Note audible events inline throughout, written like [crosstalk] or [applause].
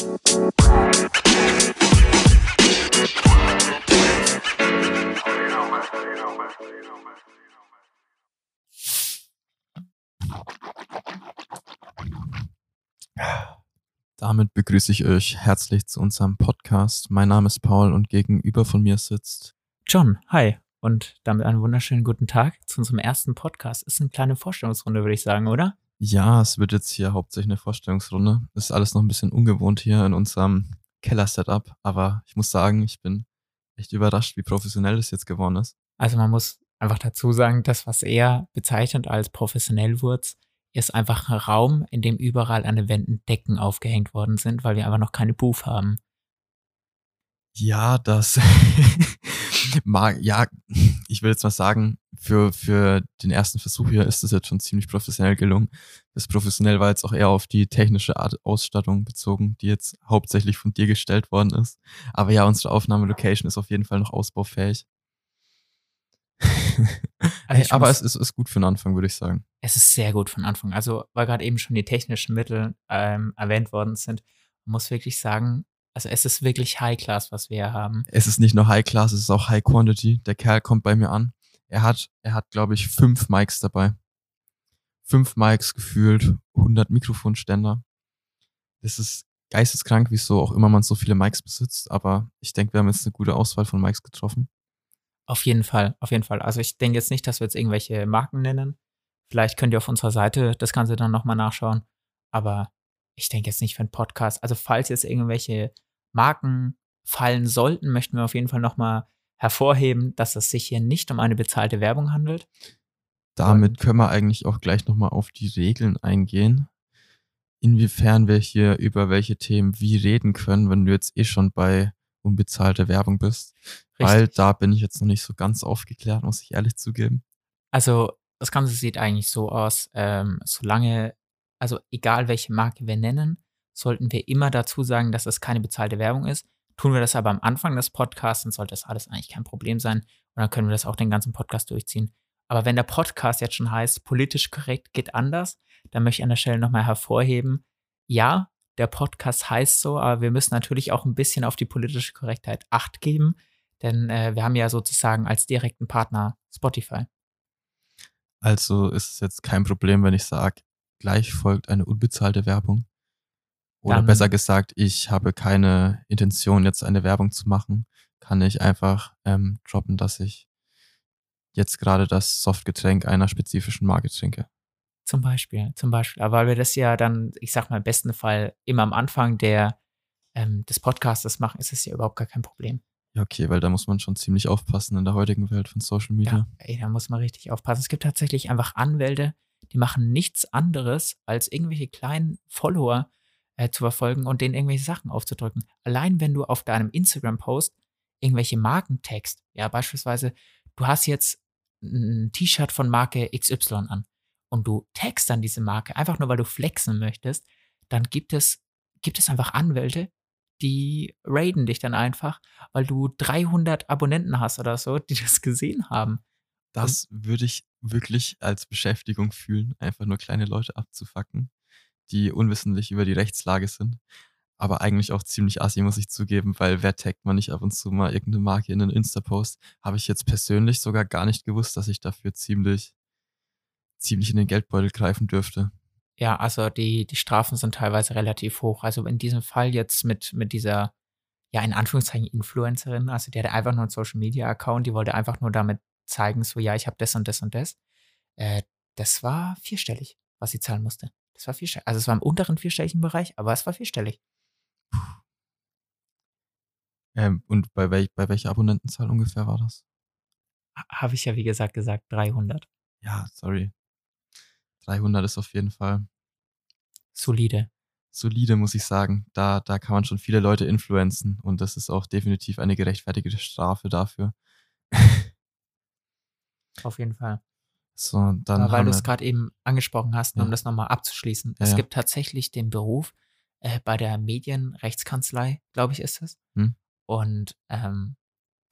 Damit begrüße ich euch herzlich zu unserem Podcast. Mein Name ist Paul und gegenüber von mir sitzt John. Hi. Und damit einen wunderschönen guten Tag zu unserem ersten Podcast. Ist eine kleine Vorstellungsrunde, würde ich sagen, oder? Ja, es wird jetzt hier hauptsächlich eine Vorstellungsrunde. Ist alles noch ein bisschen ungewohnt hier in unserem Keller-Setup, aber ich muss sagen, ich bin echt überrascht, wie professionell das jetzt geworden ist. Also man muss einfach dazu sagen, das, was er bezeichnet als professionell wird, ist einfach ein Raum, in dem überall an den Wänden Decken aufgehängt worden sind, weil wir einfach noch keine Booth haben. Ja, das ja, ich will jetzt mal sagen, für, für den ersten Versuch hier ist es jetzt schon ziemlich professionell gelungen. Das professionell war jetzt auch eher auf die technische Art Ausstattung bezogen, die jetzt hauptsächlich von dir gestellt worden ist. Aber ja, unsere Aufnahmelocation ist auf jeden Fall noch ausbaufähig. [laughs] Also aber es ist, ist gut für den Anfang, würde ich sagen. Es ist sehr gut für den Anfang. Also, weil gerade eben schon die technischen Mittel ähm, erwähnt worden sind, muss wirklich sagen, also es ist wirklich High Class, was wir hier haben. Es ist nicht nur High Class, es ist auch High Quantity. Der Kerl kommt bei mir an. Er hat, er hat, glaube ich, fünf Mics dabei. Fünf Mics gefühlt, 100 Mikrofonständer. Das ist geisteskrank, wieso auch immer man so viele Mics besitzt. Aber ich denke, wir haben jetzt eine gute Auswahl von Mics getroffen. Auf jeden Fall, auf jeden Fall. Also ich denke jetzt nicht, dass wir jetzt irgendwelche Marken nennen. Vielleicht könnt ihr auf unserer Seite das Ganze dann nochmal nachschauen. Aber ich denke jetzt nicht für einen Podcast. Also falls jetzt irgendwelche Marken fallen sollten, möchten wir auf jeden Fall nochmal hervorheben, dass es sich hier nicht um eine bezahlte Werbung handelt. Damit können wir eigentlich auch gleich nochmal auf die Regeln eingehen. Inwiefern wir hier über welche Themen wie reden können, wenn du jetzt eh schon bei unbezahlte Werbung bist. Richtig. Weil da bin ich jetzt noch nicht so ganz aufgeklärt, muss ich ehrlich zugeben. Also das Ganze sieht eigentlich so aus, ähm, solange, also egal welche Marke wir nennen, sollten wir immer dazu sagen, dass es keine bezahlte Werbung ist. Tun wir das aber am Anfang des Podcasts, dann sollte das alles eigentlich kein Problem sein. Und dann können wir das auch den ganzen Podcast durchziehen. Aber wenn der Podcast jetzt schon heißt, politisch korrekt geht anders, dann möchte ich an der Stelle nochmal hervorheben, ja, der Podcast heißt so, aber wir müssen natürlich auch ein bisschen auf die politische Korrektheit Acht geben, denn äh, wir haben ja sozusagen als direkten Partner Spotify. Also ist es jetzt kein Problem, wenn ich sage, gleich folgt eine unbezahlte Werbung. Oder Dann, besser gesagt, ich habe keine Intention, jetzt eine Werbung zu machen. Kann ich einfach ähm, droppen, dass ich jetzt gerade das Softgetränk einer spezifischen Marke trinke. Zum Beispiel, zum Beispiel. Aber weil wir das ja dann, ich sag mal, im besten Fall immer am Anfang der, ähm, des Podcastes machen, ist es ja überhaupt gar kein Problem. Ja, okay, weil da muss man schon ziemlich aufpassen in der heutigen Welt von Social Media. Ja, ey, da muss man richtig aufpassen. Es gibt tatsächlich einfach Anwälte, die machen nichts anderes, als irgendwelche kleinen Follower äh, zu verfolgen und denen irgendwelche Sachen aufzudrücken. Allein wenn du auf deinem Instagram-Post irgendwelche Marken text, ja, beispielsweise, du hast jetzt ein T-Shirt von Marke XY an und du tagst dann diese Marke, einfach nur weil du flexen möchtest, dann gibt es, gibt es einfach Anwälte, die raiden dich dann einfach, weil du 300 Abonnenten hast oder so, die das gesehen haben. Das würde ich wirklich als Beschäftigung fühlen, einfach nur kleine Leute abzufacken, die unwissentlich über die Rechtslage sind. Aber eigentlich auch ziemlich assi, muss ich zugeben, weil wer taggt man nicht ab und zu mal irgendeine Marke in einen Insta-Post? Habe ich jetzt persönlich sogar gar nicht gewusst, dass ich dafür ziemlich ziemlich in den Geldbeutel greifen dürfte. Ja, also die, die Strafen sind teilweise relativ hoch. Also in diesem Fall jetzt mit, mit dieser, ja, in Anführungszeichen Influencerin, also die hatte einfach nur einen Social Media Account, die wollte einfach nur damit zeigen, so, ja, ich habe das und das und das. Äh, das war vierstellig, was sie zahlen musste. Das war vierstellig. Also es war im unteren vierstelligen Bereich, aber es war vierstellig. Ähm, und bei, welch, bei welcher Abonnentenzahl ungefähr war das? Habe ich ja, wie gesagt, gesagt, 300. Ja, sorry. 300 ist auf jeden Fall solide. Solide, muss ich sagen. Da, da kann man schon viele Leute influenzen und das ist auch definitiv eine gerechtfertigte Strafe dafür. [laughs] Auf jeden Fall. So, dann weil du es gerade eben angesprochen hast, ja. um das nochmal abzuschließen. Ja, es gibt tatsächlich den Beruf äh, bei der Medienrechtskanzlei, glaube ich, ist es. Hm? Und ähm,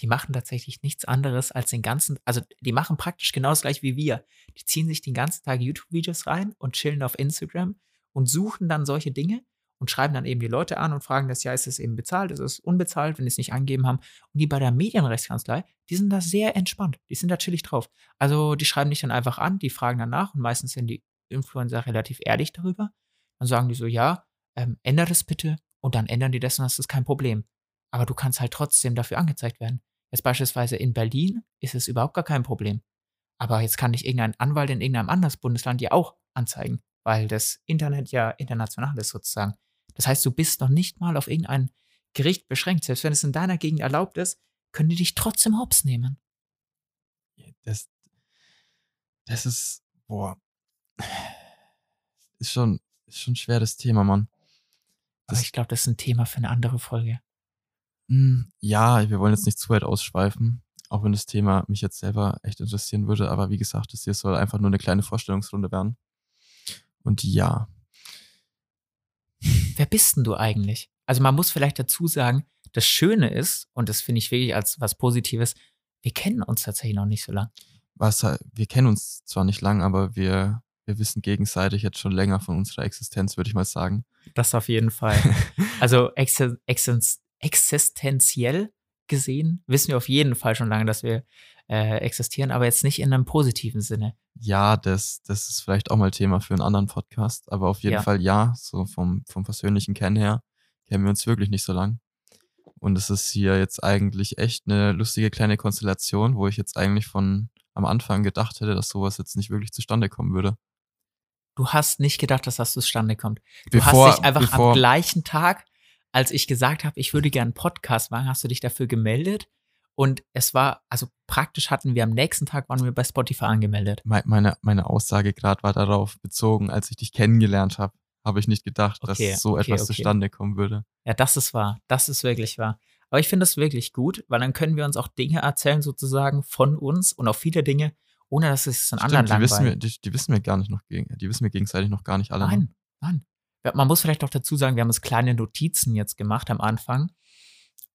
die machen tatsächlich nichts anderes als den ganzen, also die machen praktisch genau das gleiche wie wir. Die ziehen sich den ganzen Tag YouTube-Videos rein und chillen auf Instagram und suchen dann solche Dinge und schreiben dann eben die Leute an und fragen das, ja, ist es eben bezahlt, ist es unbezahlt, wenn die es nicht angegeben haben. Und die bei der Medienrechtskanzlei, die sind da sehr entspannt, die sind da chillig drauf. Also die schreiben dich dann einfach an, die fragen dann nach und meistens sind die Influencer relativ ehrlich darüber. Dann sagen die so, ja, ähm, ändere das bitte und dann ändern die das und das ist kein Problem. Aber du kannst halt trotzdem dafür angezeigt werden. Jetzt beispielsweise in Berlin ist es überhaupt gar kein Problem. Aber jetzt kann dich irgendein Anwalt in irgendeinem anderen Bundesland ja auch anzeigen, weil das Internet ja international ist sozusagen. Das heißt, du bist noch nicht mal auf irgendein Gericht beschränkt. Selbst wenn es in deiner Gegend erlaubt ist, können die dich trotzdem hops nehmen. Das, das ist, boah, ist schon, ist schon ein schweres Thema, Mann. Aber ich glaube, das ist ein Thema für eine andere Folge. Hm, ja, wir wollen jetzt nicht zu weit ausschweifen, auch wenn das Thema mich jetzt selber echt interessieren würde. Aber wie gesagt, das hier soll einfach nur eine kleine Vorstellungsrunde werden. Und ja. Wer bist denn du eigentlich? Also man muss vielleicht dazu sagen, das Schöne ist, und das finde ich wirklich als was Positives, wir kennen uns tatsächlich noch nicht so lang. Was, wir kennen uns zwar nicht lang, aber wir, wir wissen gegenseitig jetzt schon länger von unserer Existenz, würde ich mal sagen. Das auf jeden Fall. [laughs] also ex ex existenziell gesehen wissen wir auf jeden Fall schon lange, dass wir äh, existieren, aber jetzt nicht in einem positiven Sinne. Ja, das, das ist vielleicht auch mal Thema für einen anderen Podcast, aber auf jeden ja. Fall ja, so vom, vom persönlichen Kennen her kennen wir uns wirklich nicht so lang. Und es ist hier jetzt eigentlich echt eine lustige kleine Konstellation, wo ich jetzt eigentlich von am Anfang gedacht hätte, dass sowas jetzt nicht wirklich zustande kommen würde. Du hast nicht gedacht, dass das zustande kommt. Du bevor, hast dich einfach bevor, am gleichen Tag, als ich gesagt habe, ich würde gerne einen Podcast machen, hast du dich dafür gemeldet. Und es war, also praktisch hatten wir am nächsten Tag, waren wir bei Spotify angemeldet. Meine, meine Aussage gerade war darauf bezogen, als ich dich kennengelernt habe, habe ich nicht gedacht, okay, dass so okay, etwas okay. zustande kommen würde. Ja, das ist wahr. Das ist wirklich wahr. Aber ich finde das wirklich gut, weil dann können wir uns auch Dinge erzählen, sozusagen von uns und auch viele Dinge, ohne dass es an anderen die wissen, wir, die, die, wissen wir gar nicht noch gegen, die wissen wir gegenseitig noch gar nicht alle. Nein, nein. Man muss vielleicht auch dazu sagen, wir haben uns kleine Notizen jetzt gemacht am Anfang.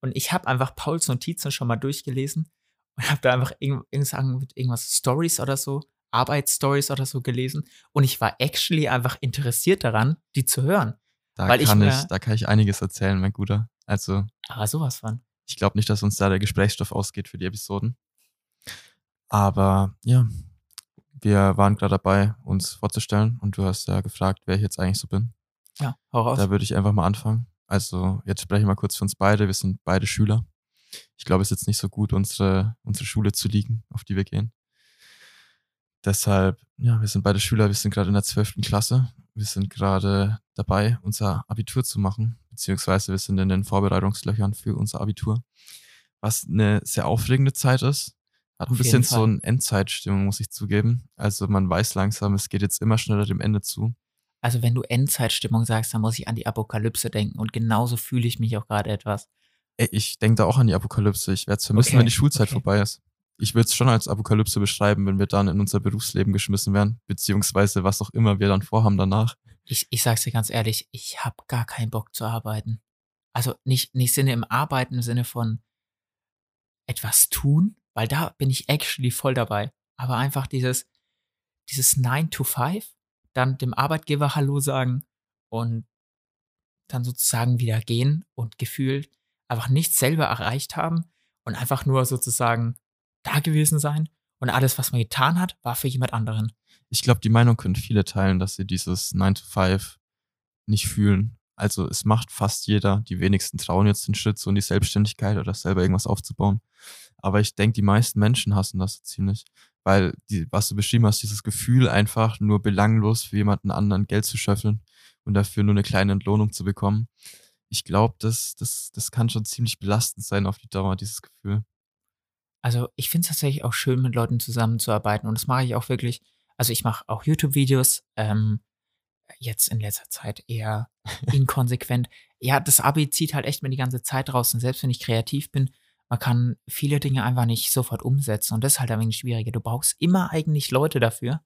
Und ich habe einfach Pauls Notizen schon mal durchgelesen und habe da einfach irgendwas Stories oder so, Arbeitsstories oder so gelesen. Und ich war actually einfach interessiert daran, die zu hören. Da, weil kann, ich, ich, da kann ich einiges erzählen, mein Guter. Also. Aber sowas von. Ich glaube nicht, dass uns da der Gesprächsstoff ausgeht für die Episoden. Aber ja, wir waren gerade dabei, uns vorzustellen und du hast ja gefragt, wer ich jetzt eigentlich so bin. Ja, hau raus. Da würde ich einfach mal anfangen. Also, jetzt spreche ich mal kurz für uns beide. Wir sind beide Schüler. Ich glaube, es ist jetzt nicht so gut, unsere, unsere Schule zu liegen, auf die wir gehen. Deshalb, ja, wir sind beide Schüler, wir sind gerade in der zwölften Klasse. Wir sind gerade dabei, unser Abitur zu machen, beziehungsweise wir sind in den Vorbereitungslöchern für unser Abitur. Was eine sehr aufregende Zeit ist, hat ein bisschen so eine Endzeitstimmung, muss ich zugeben. Also man weiß langsam, es geht jetzt immer schneller dem Ende zu. Also wenn du Endzeitstimmung sagst, dann muss ich an die Apokalypse denken und genauso fühle ich mich auch gerade etwas. Ey, ich denke da auch an die Apokalypse. Ich werde es vermissen, okay. wenn die Schulzeit okay. vorbei ist. Ich würde es schon als Apokalypse beschreiben, wenn wir dann in unser Berufsleben geschmissen werden, beziehungsweise was auch immer wir dann vorhaben danach. Ich, ich sag's dir ganz ehrlich, ich habe gar keinen Bock zu arbeiten. Also nicht, nicht Sinne im Arbeiten im Sinne von etwas tun, weil da bin ich actually voll dabei. Aber einfach dieses, dieses 9 to 5, dann dem Arbeitgeber Hallo sagen und dann sozusagen wieder gehen und gefühlt einfach nichts selber erreicht haben und einfach nur sozusagen da gewesen sein und alles, was man getan hat, war für jemand anderen. Ich glaube, die Meinung können viele teilen, dass sie dieses 9 to 5 nicht fühlen. Also es macht fast jeder. Die wenigsten trauen jetzt den Schritt so in die Selbstständigkeit oder selber irgendwas aufzubauen. Aber ich denke, die meisten Menschen hassen das ziemlich. Weil, die, was du beschrieben hast, dieses Gefühl einfach nur belanglos für jemanden anderen Geld zu schöffeln und dafür nur eine kleine Entlohnung zu bekommen. Ich glaube, das, das, das kann schon ziemlich belastend sein auf die Dauer, dieses Gefühl. Also ich finde es tatsächlich auch schön, mit Leuten zusammenzuarbeiten. Und das mache ich auch wirklich. Also ich mache auch YouTube-Videos, ähm, jetzt in letzter Zeit eher [laughs] inkonsequent. ja, das Abi zieht halt echt mir die ganze Zeit raus. Und selbst wenn ich kreativ bin, man kann viele Dinge einfach nicht sofort umsetzen und das ist halt ein wenig schwieriger. Du brauchst immer eigentlich Leute dafür.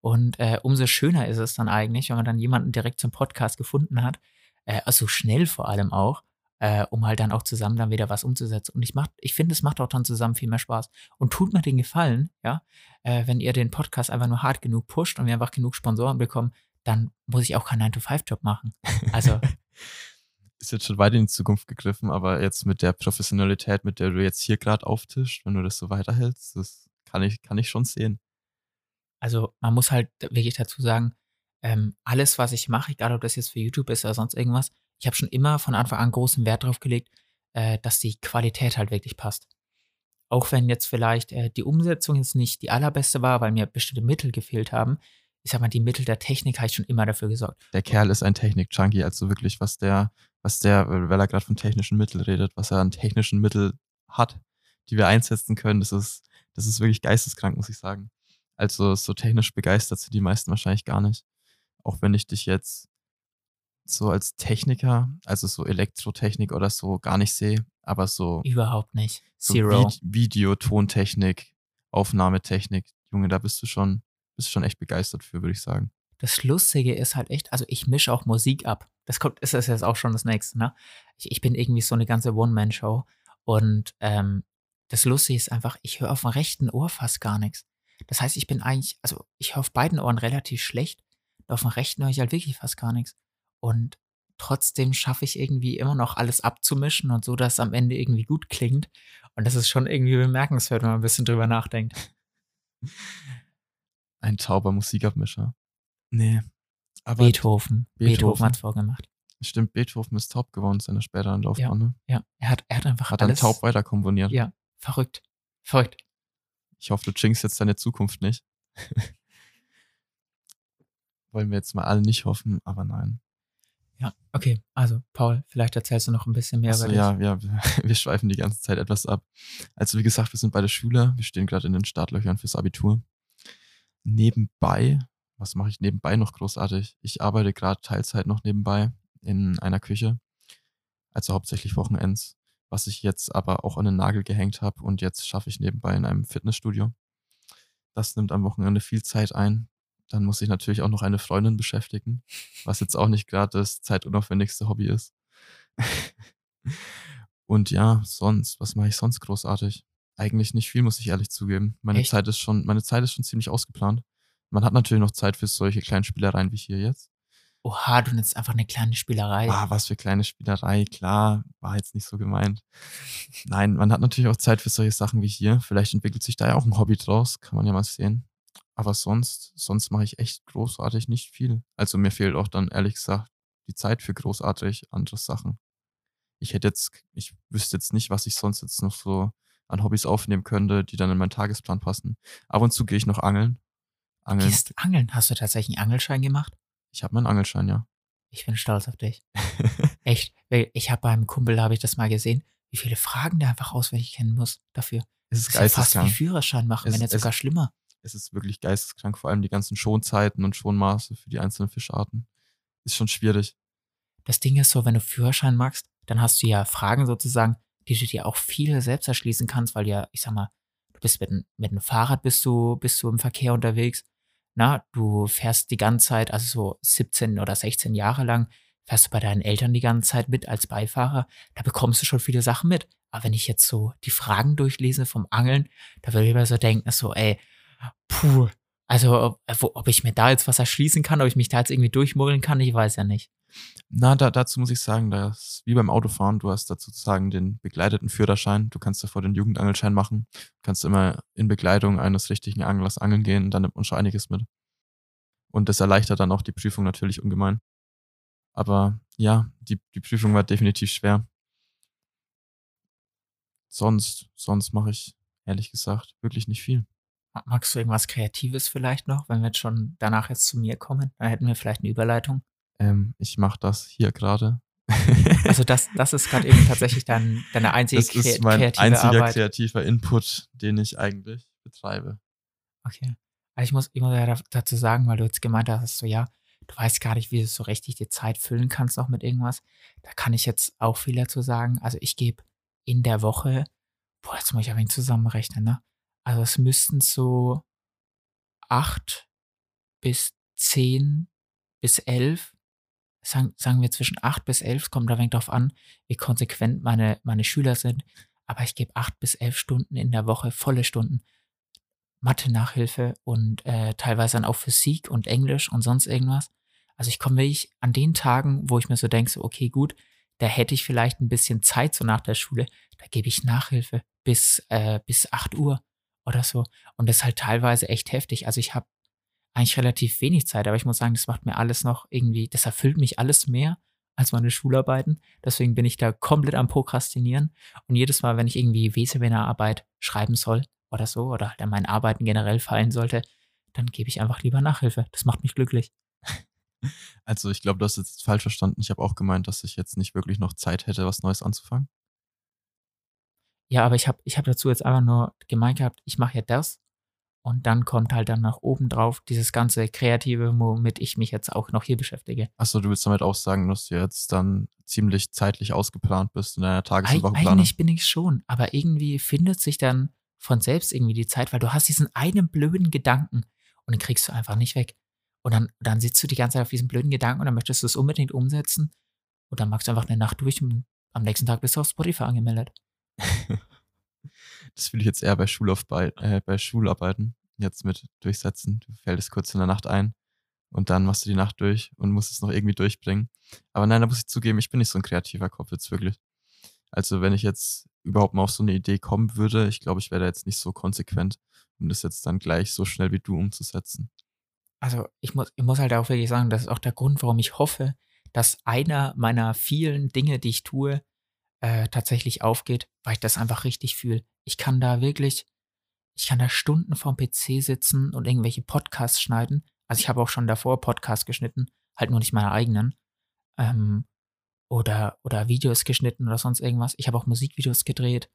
Und äh, umso schöner ist es dann eigentlich, wenn man dann jemanden direkt zum Podcast gefunden hat, äh, also schnell vor allem auch, äh, um halt dann auch zusammen dann wieder was umzusetzen. Und ich ich finde, es macht auch dann zusammen viel mehr Spaß. Und tut mir den Gefallen, ja, äh, wenn ihr den Podcast einfach nur hart genug pusht und wir einfach genug Sponsoren bekommen, dann muss ich auch keinen 9-to-5-Job machen. Also [laughs] jetzt schon weit in die Zukunft gegriffen, aber jetzt mit der Professionalität, mit der du jetzt hier gerade auftischst, wenn du das so weiterhältst, das kann ich, kann ich schon sehen. Also man muss halt wirklich dazu sagen, ähm, alles, was ich mache, egal ob das jetzt für YouTube ist oder sonst irgendwas, ich habe schon immer von Anfang an großen Wert darauf gelegt, äh, dass die Qualität halt wirklich passt. Auch wenn jetzt vielleicht äh, die Umsetzung jetzt nicht die allerbeste war, weil mir bestimmte Mittel gefehlt haben, ich sag mal, die Mittel der Technik habe ich schon immer dafür gesorgt. Der Kerl ist ein Technik-Junkie, also wirklich, was der, was der, weil er gerade von technischen Mitteln redet, was er an technischen Mitteln hat, die wir einsetzen können, das ist, das ist wirklich geisteskrank, muss ich sagen. Also so technisch begeistert sind die meisten wahrscheinlich gar nicht. Auch wenn ich dich jetzt so als Techniker, also so Elektrotechnik oder so, gar nicht sehe, aber so. Überhaupt nicht. So Zero. Vid Video, Tontechnik, Aufnahmetechnik, Junge, da bist du schon, bist du schon echt begeistert für, würde ich sagen. Das Lustige ist halt echt, also ich mische auch Musik ab. Das kommt, ist das jetzt auch schon das nächste, ne? Ich, ich bin irgendwie so eine ganze One-Man-Show. Und ähm, das Lustige ist einfach, ich höre auf dem rechten Ohr fast gar nichts. Das heißt, ich bin eigentlich, also ich höre auf beiden Ohren relativ schlecht. Auf dem rechten höre ich halt wirklich fast gar nichts. Und trotzdem schaffe ich irgendwie immer noch alles abzumischen und so, dass es am Ende irgendwie gut klingt. Und das ist schon irgendwie bemerkenswert, wenn man ein bisschen drüber nachdenkt. Ein tauber Musikabmischer. Nee. Aber Beethoven. Beethoven, Beethoven hat es vorgemacht. Stimmt, Beethoven ist taub geworden in seiner späteren Laufbahn. Ja, ne? ja. Er, hat, er hat einfach hat alles... Hat taub weiter komponiert. Ja, verrückt. Verrückt. Ich hoffe, du jinxst jetzt deine Zukunft nicht. [laughs] Wollen wir jetzt mal alle nicht hoffen, aber nein. Ja, okay. Also, Paul, vielleicht erzählst du noch ein bisschen mehr also, über ja, ja, [laughs] wir schweifen die ganze Zeit etwas ab. Also, wie gesagt, wir sind beide Schüler. Wir stehen gerade in den Startlöchern fürs Abitur. Nebenbei, was mache ich nebenbei noch großartig? Ich arbeite gerade Teilzeit noch nebenbei in einer Küche. Also hauptsächlich Wochenends, was ich jetzt aber auch an den Nagel gehängt habe und jetzt schaffe ich nebenbei in einem Fitnessstudio. Das nimmt am Wochenende viel Zeit ein. Dann muss ich natürlich auch noch eine Freundin beschäftigen, was jetzt auch nicht gerade das zeitunaufwendigste Hobby ist. [laughs] Und ja, sonst, was mache ich sonst großartig? Eigentlich nicht viel, muss ich ehrlich zugeben. Meine Echt? Zeit ist schon, meine Zeit ist schon ziemlich ausgeplant. Man hat natürlich noch Zeit für solche kleinen Spielereien wie hier jetzt. Oha, du nennst einfach eine kleine Spielerei. Ah, was für kleine Spielerei, klar, war jetzt nicht so gemeint. Nein, man hat natürlich auch Zeit für solche Sachen wie hier. Vielleicht entwickelt sich da ja auch ein Hobby draus, kann man ja mal sehen. Aber sonst, sonst mache ich echt großartig nicht viel. Also mir fehlt auch dann ehrlich gesagt die Zeit für großartig andere Sachen. Ich hätte jetzt, ich wüsste jetzt nicht, was ich sonst jetzt noch so an Hobbys aufnehmen könnte, die dann in meinen Tagesplan passen. Ab und zu gehe ich noch angeln. Angeln. Gehst angeln? Hast du tatsächlich einen Angelschein gemacht? Ich habe meinen Angelschein, ja. Ich bin stolz auf dich. [laughs] Echt. Ich habe beim Kumpel, da habe ich das mal gesehen, wie viele Fragen der einfach auswendig kennen muss dafür. Es ist, das ist ja fast wie Führerschein machen, es, wenn jetzt sogar schlimmer es ist wirklich geisteskrank, vor allem die ganzen Schonzeiten und Schonmaße für die einzelnen Fischarten. Ist schon schwierig. Das Ding ist so, wenn du Führerschein machst, dann hast du ja Fragen sozusagen, die du dir auch viel selbst erschließen kannst, weil ja, ich sag mal, du bist mit, mit einem Fahrrad bist du, bist du im Verkehr unterwegs. Na, du fährst die ganze Zeit, also so 17 oder 16 Jahre lang, fährst du bei deinen Eltern die ganze Zeit mit als Beifahrer. Da bekommst du schon viele Sachen mit. Aber wenn ich jetzt so die Fragen durchlese vom Angeln, da würde ich immer so denken, so, ey, puh, also ob, ob ich mir da jetzt was erschließen kann, ob ich mich da jetzt irgendwie durchmogeln kann, ich weiß ja nicht. Na, da, dazu muss ich sagen, dass wie beim Autofahren, du hast dazu sozusagen den begleiteten Führerschein. Du kannst davor den Jugendangelschein machen. Du kannst immer in Begleitung eines richtigen Anglers angeln gehen, dann nimmt man schon einiges mit. Und das erleichtert dann auch die Prüfung natürlich ungemein. Aber ja, die, die Prüfung war definitiv schwer. Sonst, sonst mache ich ehrlich gesagt wirklich nicht viel. Magst du irgendwas Kreatives vielleicht noch, wenn wir jetzt schon danach jetzt zu mir kommen? Dann hätten wir vielleicht eine Überleitung. Ähm, ich mache das hier gerade. also das, das ist gerade eben tatsächlich dein, deine [laughs] einzige das ist mein kreative einziger Arbeit. kreativer Input, den ich eigentlich betreibe. Okay. Also ich muss, ich muss ja dazu sagen, weil du jetzt gemeint hast, so ja, du weißt gar nicht, wie du so richtig die Zeit füllen kannst noch mit irgendwas. Da kann ich jetzt auch viel dazu sagen. Also ich gebe in der Woche, boah, jetzt muss ich ein wenig zusammenrechnen, ne? Also es müssten so acht bis zehn bis elf, sagen, sagen wir zwischen acht bis elf, kommt da wenig drauf an, wie konsequent meine, meine Schüler sind. Aber ich gebe acht bis elf Stunden in der Woche, volle Stunden Mathe-Nachhilfe und äh, teilweise dann auch Physik und Englisch und sonst irgendwas. Also ich komme wirklich an den Tagen, wo ich mir so denke, so, okay, gut, da hätte ich vielleicht ein bisschen Zeit so nach der Schule, da gebe ich Nachhilfe bis, äh, bis 8 Uhr oder so. Und das ist halt teilweise echt heftig. Also ich habe eigentlich relativ wenig Zeit, aber ich muss sagen, das macht mir alles noch irgendwie, das erfüllt mich alles mehr als meine Schularbeiten. Deswegen bin ich da komplett am Prokrastinieren. Und jedes Mal, wenn ich irgendwie Wesewener-Arbeit schreiben soll oder so, oder halt an meinen Arbeiten generell fallen sollte, dann gebe ich einfach lieber Nachhilfe. Das macht mich glücklich. [laughs] Also ich glaube, du hast jetzt falsch verstanden. Ich habe auch gemeint, dass ich jetzt nicht wirklich noch Zeit hätte, was Neues anzufangen. Ja, aber ich habe ich hab dazu jetzt einfach nur gemeint gehabt, ich mache ja das und dann kommt halt dann nach oben drauf dieses ganze Kreative, womit ich mich jetzt auch noch hier beschäftige. Achso, du willst damit auch sagen, dass du jetzt dann ziemlich zeitlich ausgeplant bist in deiner Tages- und Wochenplanung? eigentlich bin ich schon, aber irgendwie findet sich dann von selbst irgendwie die Zeit, weil du hast diesen einen blöden Gedanken und den kriegst du einfach nicht weg. Und dann, dann sitzt du die ganze Zeit auf diesem blöden Gedanken und dann möchtest du es unbedingt umsetzen und dann machst du einfach eine Nacht durch und am nächsten Tag bist du auf Spotify angemeldet. [laughs] Das fühle ich jetzt eher bei, Schulaufbei äh, bei Schularbeiten. Jetzt mit durchsetzen. Du fällst kurz in der Nacht ein und dann machst du die Nacht durch und musst es noch irgendwie durchbringen. Aber nein, da muss ich zugeben, ich bin nicht so ein kreativer Kopf jetzt wirklich. Also wenn ich jetzt überhaupt mal auf so eine Idee kommen würde, ich glaube, ich wäre da jetzt nicht so konsequent, um das jetzt dann gleich so schnell wie du umzusetzen. Also ich muss, ich muss halt auch wirklich sagen, das ist auch der Grund, warum ich hoffe, dass einer meiner vielen Dinge, die ich tue, äh, tatsächlich aufgeht, weil ich das einfach richtig fühle. Ich kann da wirklich, ich kann da Stunden vorm PC sitzen und irgendwelche Podcasts schneiden. Also ich habe auch schon davor Podcasts geschnitten, halt nur nicht meine eigenen. Ähm, oder, oder Videos geschnitten oder sonst irgendwas. Ich habe auch Musikvideos gedreht.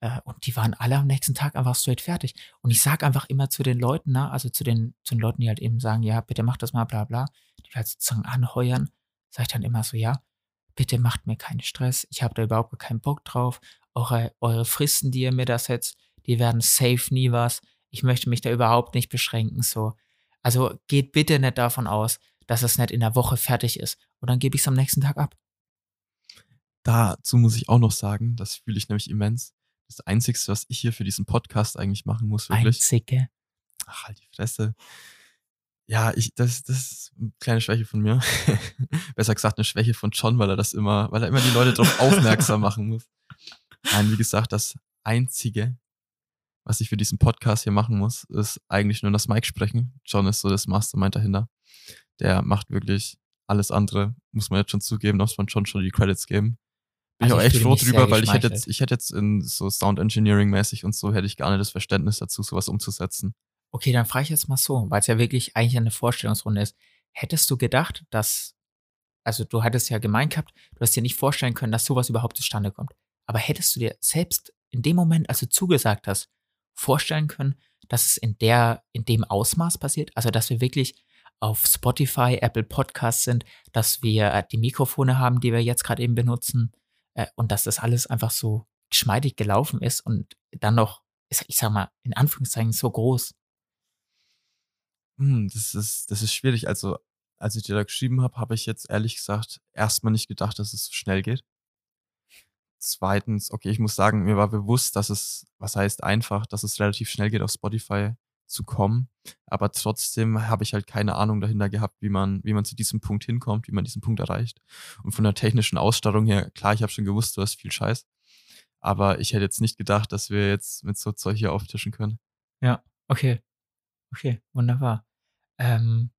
Äh, und die waren alle am nächsten Tag einfach straight fertig. Und ich sage einfach immer zu den Leuten, ne, also zu den, zu den Leuten, die halt eben sagen, ja, bitte mach das mal, bla bla, die halt sozusagen anheuern, sage ich dann immer so, ja, bitte macht mir keinen Stress, ich habe da überhaupt keinen Bock drauf. Eure, eure Fristen, die ihr mir da setzt, die werden safe nie was. Ich möchte mich da überhaupt nicht beschränken, so. Also geht bitte nicht davon aus, dass es nicht in der Woche fertig ist. Und dann gebe ich es am nächsten Tag ab. Dazu muss ich auch noch sagen, das fühle ich nämlich immens. Das Einzige, was ich hier für diesen Podcast eigentlich machen muss, wirklich. Einzige. Ach, halt die Fresse. Ja, ich, das, das ist eine kleine Schwäche von mir. [laughs] Besser gesagt, eine Schwäche von John, weil er das immer, weil er immer die Leute darauf [laughs] aufmerksam machen muss. Nein, wie gesagt, das Einzige, was ich für diesen Podcast hier machen muss, ist eigentlich nur das Mic sprechen. John ist so das Mastermind dahinter. Der macht wirklich alles andere, muss man jetzt schon zugeben, muss man schon schon die Credits geben. Bin Also ich auch echt froh drüber, weil ich hätte jetzt, ich hätte jetzt in so Sound Engineering mäßig und so hätte ich gar nicht das Verständnis dazu, sowas umzusetzen. Okay, dann frage ich jetzt mal so, weil es ja wirklich eigentlich eine Vorstellungsrunde ist. Hättest du gedacht, dass, also du hattest ja gemeint gehabt, du hast dir nicht vorstellen können, dass sowas überhaupt zustande kommt. Aber hättest du dir selbst in dem Moment, als du zugesagt hast, vorstellen können, dass es in der, in dem Ausmaß passiert? Also, dass wir wirklich auf Spotify, Apple Podcasts sind, dass wir äh, die Mikrofone haben, die wir jetzt gerade eben benutzen, äh, und dass das alles einfach so geschmeidig gelaufen ist und dann noch, ich ich sag mal, in Anführungszeichen so groß. Hm, das ist, das ist schwierig. Also, als ich dir da geschrieben habe, habe ich jetzt ehrlich gesagt erstmal nicht gedacht, dass es so schnell geht. Zweitens, okay, ich muss sagen, mir war bewusst, dass es, was heißt einfach, dass es relativ schnell geht, auf Spotify zu kommen. Aber trotzdem habe ich halt keine Ahnung dahinter gehabt, wie man, wie man zu diesem Punkt hinkommt, wie man diesen Punkt erreicht. Und von der technischen Ausstattung her, klar, ich habe schon gewusst, du hast viel Scheiß. Aber ich hätte jetzt nicht gedacht, dass wir jetzt mit so Zeug hier auftischen können. Ja, okay. Okay, wunderbar. Ähm,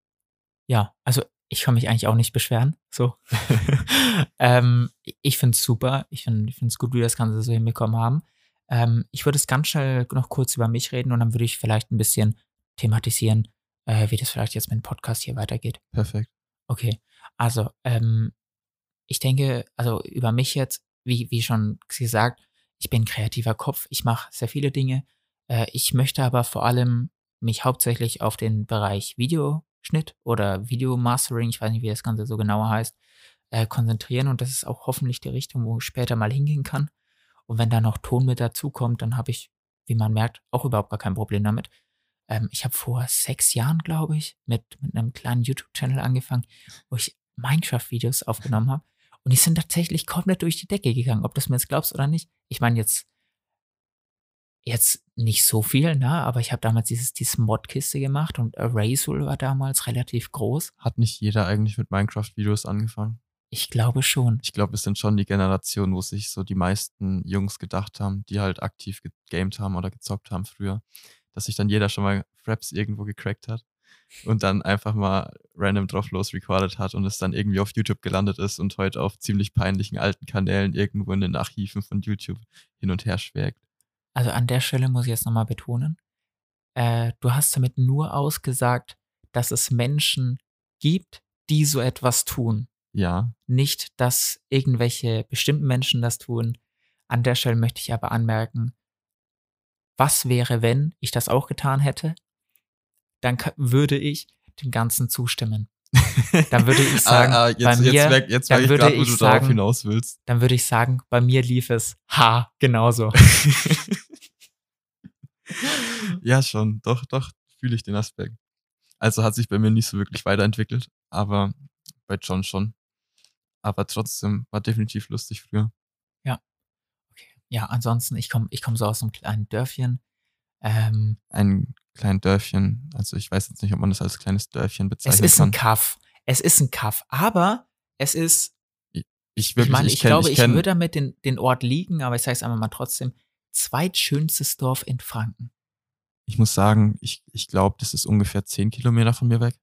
ja, also ich kann mich eigentlich auch nicht beschweren. So. [laughs] ähm, ich finde es super. Ich finde es gut, wie wir das Ganze so hinbekommen haben. Ähm, ich würde es ganz schnell noch kurz über mich reden und dann würde ich vielleicht ein bisschen thematisieren, äh, wie das vielleicht jetzt mit dem Podcast hier weitergeht. Perfekt. Okay, also ähm, ich denke, also über mich jetzt, wie, wie schon gesagt, ich bin ein kreativer Kopf, ich mache sehr viele Dinge. Äh, ich möchte aber vor allem mich hauptsächlich auf den Bereich Videoschnitt oder Videomastering, ich weiß nicht, wie das Ganze so genauer heißt, äh, konzentrieren und das ist auch hoffentlich die Richtung, wo ich später mal hingehen kann. Und wenn da noch Ton mit dazukommt, dann habe ich, wie man merkt, auch überhaupt gar kein Problem damit. Ähm, ich habe vor sechs Jahren, glaube ich, mit, mit einem kleinen YouTube-Channel angefangen, wo ich Minecraft-Videos aufgenommen habe. Und die sind tatsächlich komplett durch die Decke gegangen, ob du es mir jetzt glaubst oder nicht. Ich meine jetzt Jetzt nicht so viel, ne? Aber ich habe damals dieses, dieses Mod-Kiste gemacht und Erasal war damals relativ groß. Hat nicht jeder eigentlich mit Minecraft-Videos angefangen? Ich glaube schon. Ich glaube, es sind schon die Generationen, wo sich so die meisten Jungs gedacht haben, die halt aktiv gegamed haben oder gezockt haben früher, dass sich dann jeder schon mal Fraps irgendwo gecrackt hat und dann einfach mal random drauf los recorded hat und es dann irgendwie auf YouTube gelandet ist und heute auf ziemlich peinlichen alten Kanälen irgendwo in den Archiven von YouTube hin und her schwelgt. Also an der Stelle muss ich jetzt nochmal betonen, äh, du hast damit nur ausgesagt, dass es Menschen gibt, die so etwas tun. Ja. Nicht, dass irgendwelche bestimmten Menschen das tun. An der Stelle möchte ich aber anmerken, was wäre, wenn ich das auch getan hätte? Dann würde ich dem Ganzen zustimmen. Dann würde ich [laughs] sagen, ah, ah, jetzt, bei mir, jetzt merk, jetzt dann merk ich würde grad, wo ich du sagen, darauf hinaus willst. dann würde ich sagen, bei mir lief es ha, genauso. [laughs] [laughs] ja, schon. Doch, doch, fühle ich den Aspekt. Also hat sich bei mir nicht so wirklich weiterentwickelt, aber bei John schon. Aber trotzdem war definitiv lustig früher. Okay. Ja, ansonsten, ich komme ich komm so aus einem kleinen Dörfchen. Ähm, Ein kleines Dörfchen, also ich weiß jetzt nicht, ob man das als kleines Dörfchen es bezeichnen ist ein. Kaff. Es ist ein Kaff. Aber es ist, Ich ich wirklich, meine, ich, ich, kenn, glaube, ich ich, würde damit den, den Ort liegen, aber ich sage es einfach mal trotzdem, zweitschönstes Dorf in Franken. ich muss sagen, ich, ich glaube, das ist ungefähr 10 Kilometer von mir weg.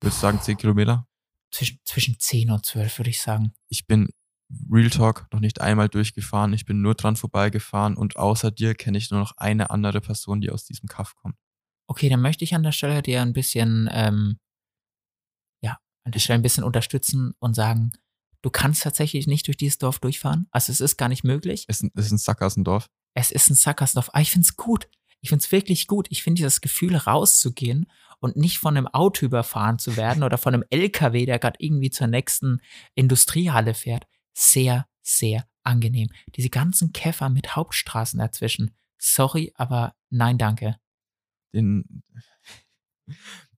Würdest du sagen 10 Kilometer? Zwischen, zwischen 10 und 12, würde ich sagen. Ich bin Real Talk noch nicht einmal durchgefahren. Ich bin nur dran vorbeigefahren und außer dir kenne ich nur noch eine andere Person, die aus diesem Kaff kommt. Okay, dann möchte ich an der Stelle dir ein bisschen, ähm, ja, an der Stelle ein bisschen unterstützen und sagen, du kannst tatsächlich nicht durch dieses Dorf durchfahren. Also es ist gar nicht möglich. Es ist ein, es Sackersendorf. Es ist ein Sackersdorf. Aber ich find's gut. Ich find's wirklich gut. Ich finde das Gefühl, rauszugehen und nicht von einem Auto überfahren zu werden oder von einem LKW, der gerade irgendwie zur nächsten Industriehalle fährt, sehr, sehr angenehm. Diese ganzen Käfer mit Hauptstraßen dazwischen. Sorry, aber nein, danke. Den,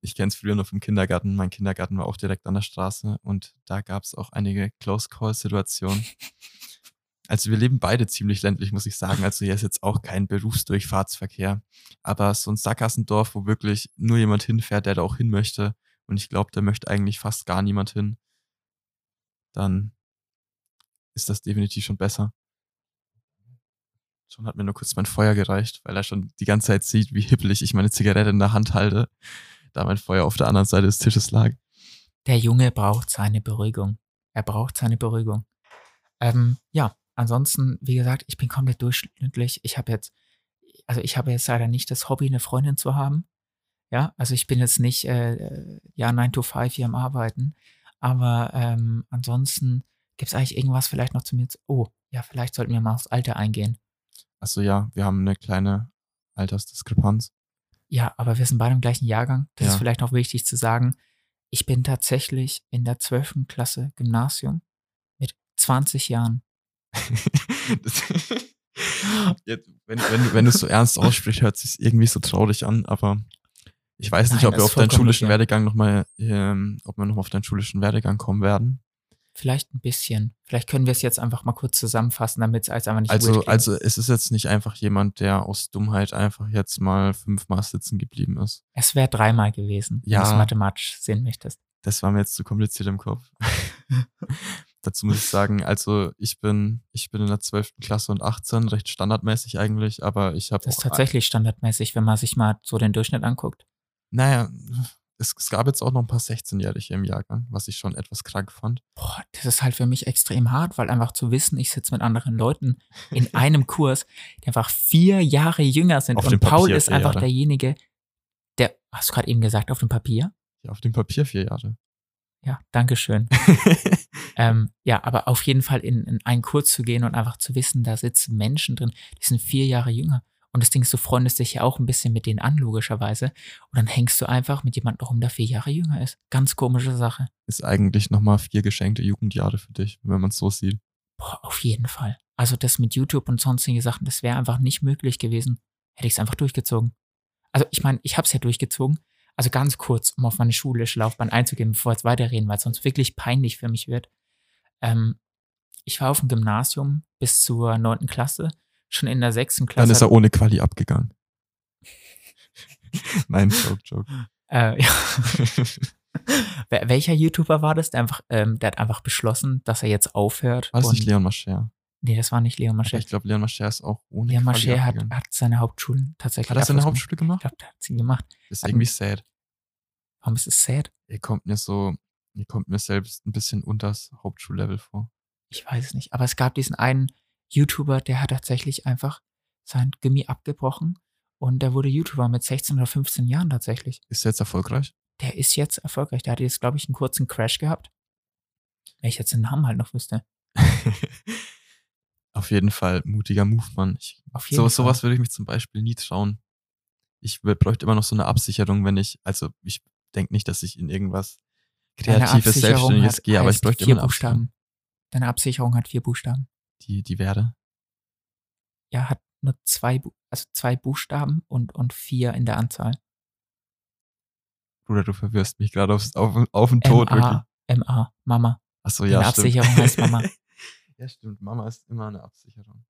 ich kenne es früher noch vom Kindergarten. Mein Kindergarten war auch direkt an der Straße und da gab es auch einige Close-Call-Situationen. [laughs] Also wir leben beide ziemlich ländlich, muss ich sagen. Also hier ist jetzt auch kein Berufsdurchfahrtsverkehr. Aber so ein Sackgassendorf, wo wirklich nur jemand hinfährt, der da auch hin möchte. Und ich glaube, da möchte eigentlich fast gar niemand hin. Dann ist das definitiv schon besser. Schon hat mir nur kurz mein Feuer gereicht, weil er schon die ganze Zeit sieht, wie hippelig ich meine Zigarette in der Hand halte, da mein Feuer auf der anderen Seite des Tisches lag. Der Junge braucht seine Beruhigung. Er braucht seine Beruhigung. Ähm, ja, ansonsten, wie gesagt, ich bin komplett durchschnittlich. Ich habe jetzt, also ich habe jetzt leider nicht das Hobby, eine Freundin zu haben. Ja, also ich bin jetzt nicht, äh, ja, 9 to 5 hier am Arbeiten. Aber ähm, ansonsten gibt es eigentlich irgendwas vielleicht noch zu mir zu. Oh, ja, vielleicht sollten wir mal aufs Alter eingehen. Achso, ja, wir haben eine kleine Altersdiskrepanz. Ja, aber wir sind beide im gleichen Jahrgang. Das Ja. ist vielleicht noch wichtig zu sagen. Ich bin tatsächlich in der 12. Klasse Gymnasium mit 20 Jahren. [laughs] [laughs] Jetzt, wenn, wenn, wenn du es so ernst aussprichst, hört es sich irgendwie so traurig an, aber ich weiß nicht, Nein, ob wir auf deinen schulischen okay. Werdegang nochmal, ähm, ob wir nochmal auf deinen schulischen Werdegang kommen werden. Vielleicht ein bisschen. Vielleicht können wir es jetzt einfach mal kurz zusammenfassen, damit es als einfach nicht Also, also es ist jetzt nicht einfach jemand, der aus Dummheit einfach jetzt mal fünfmal sitzen geblieben ist. Es wäre dreimal gewesen, wenn Ja. du es mathematisch sehen möchtest. Das war mir jetzt zu kompliziert im Kopf. [laughs] Dazu muss ich sagen, also ich bin, ich bin in der 12. Klasse und 18, recht standardmäßig eigentlich, aber ich habe Das ist tatsächlich standardmäßig, wenn man sich mal so den Durchschnitt anguckt. Naja, es, es gab jetzt auch noch ein paar 16-Jährige im Jahrgang, was ich schon etwas krank fand. Boah, das ist halt für mich extrem hart, weil einfach zu wissen, ich sitze mit anderen Leuten in [laughs] einem Kurs, die einfach vier Jahre jünger sind. Auf und Paul Papier ist einfach Jahre. derjenige, der, hast du gerade eben gesagt, auf dem Papier? Ja, auf dem Papier vier Jahre. Ja, Dankeschön. [laughs] ähm, ja, aber auf jeden Fall in, in einen Kurs zu gehen und einfach zu wissen, da sitzen Menschen drin, die sind vier Jahre jünger. Und das Ding ist, du freundest dich ja auch ein bisschen mit denen an, logischerweise. Und dann hängst du einfach mit jemandem rum, der vier Jahre jünger ist. Ganz komische Sache. Ist eigentlich nochmal vier geschenkte Jugendjahre für dich, wenn man es so sieht. Boah, auf jeden Fall. Also das mit YouTube und sonstige Sachen, das wäre einfach nicht möglich gewesen. Hätte ich es einfach durchgezogen. Also ich meine, ich habe es ja durchgezogen. Also ganz kurz, um auf meine schulische Laufbahn einzugehen, bevor wir jetzt weiterreden, weil es sonst wirklich peinlich für mich wird. Ähm, ich war auf dem Gymnasium bis zur neunten Klasse. Schon in der sechsten Klasse. Dann ist er ohne Quali abgegangen. [laughs] Nein, Joke, Joke. Äh, ja. [laughs] Wel- Welcher YouTuber war das, der einfach, ähm, der hat einfach beschlossen, dass er jetzt aufhört? War das nicht Leon Mascher? Nee, das war nicht Leon Mascher. Ich glaube, Leon Mascher ist auch ohne Leon Quali Mascher hat, hat seine Hauptschulen tatsächlich. Hat er seine. Hauptschule Ich gemacht? glaube, der hat sie gemacht. Das ist hat- irgendwie sad. Warum ist es sad? Ihr kommt mir so, ihr kommt mir selbst ein bisschen unters Hauptschullevel vor. Ich weiß es nicht. Aber es gab diesen einen YouTuber, der hat tatsächlich einfach sein Gummi abgebrochen und der wurde YouTuber mit 16 oder 15 Jahren tatsächlich. Ist er jetzt erfolgreich? Der ist jetzt erfolgreich. Der hatte jetzt, glaube ich, einen kurzen Crash gehabt. Wenn ich jetzt den Namen halt noch wüsste. [laughs] Auf jeden Fall mutiger Move, Mann. Ich, Auf jeden so, Fall. sowas würde ich mich zum Beispiel nie trauen. Ich bräuchte immer noch so eine Absicherung, wenn ich, also ich denke nicht, dass ich in irgendwas Kreatives, Selbstständiges gehe, aber ich bräuchte vier immer eine Absicherung. Buchstaben. Deine Absicherung hat vier Buchstaben. Die, die werde. Ja, hat nur zwei, also zwei Buchstaben und, und vier in der Anzahl. Bruder, du verwirrst mich gerade aufs- auf, auf den Tod, wirklich. MA, MA, Mama. Achso, ja, stimmt. Absicherung heißt Mama. [laughs] ja, stimmt. Mama ist immer eine Absicherung.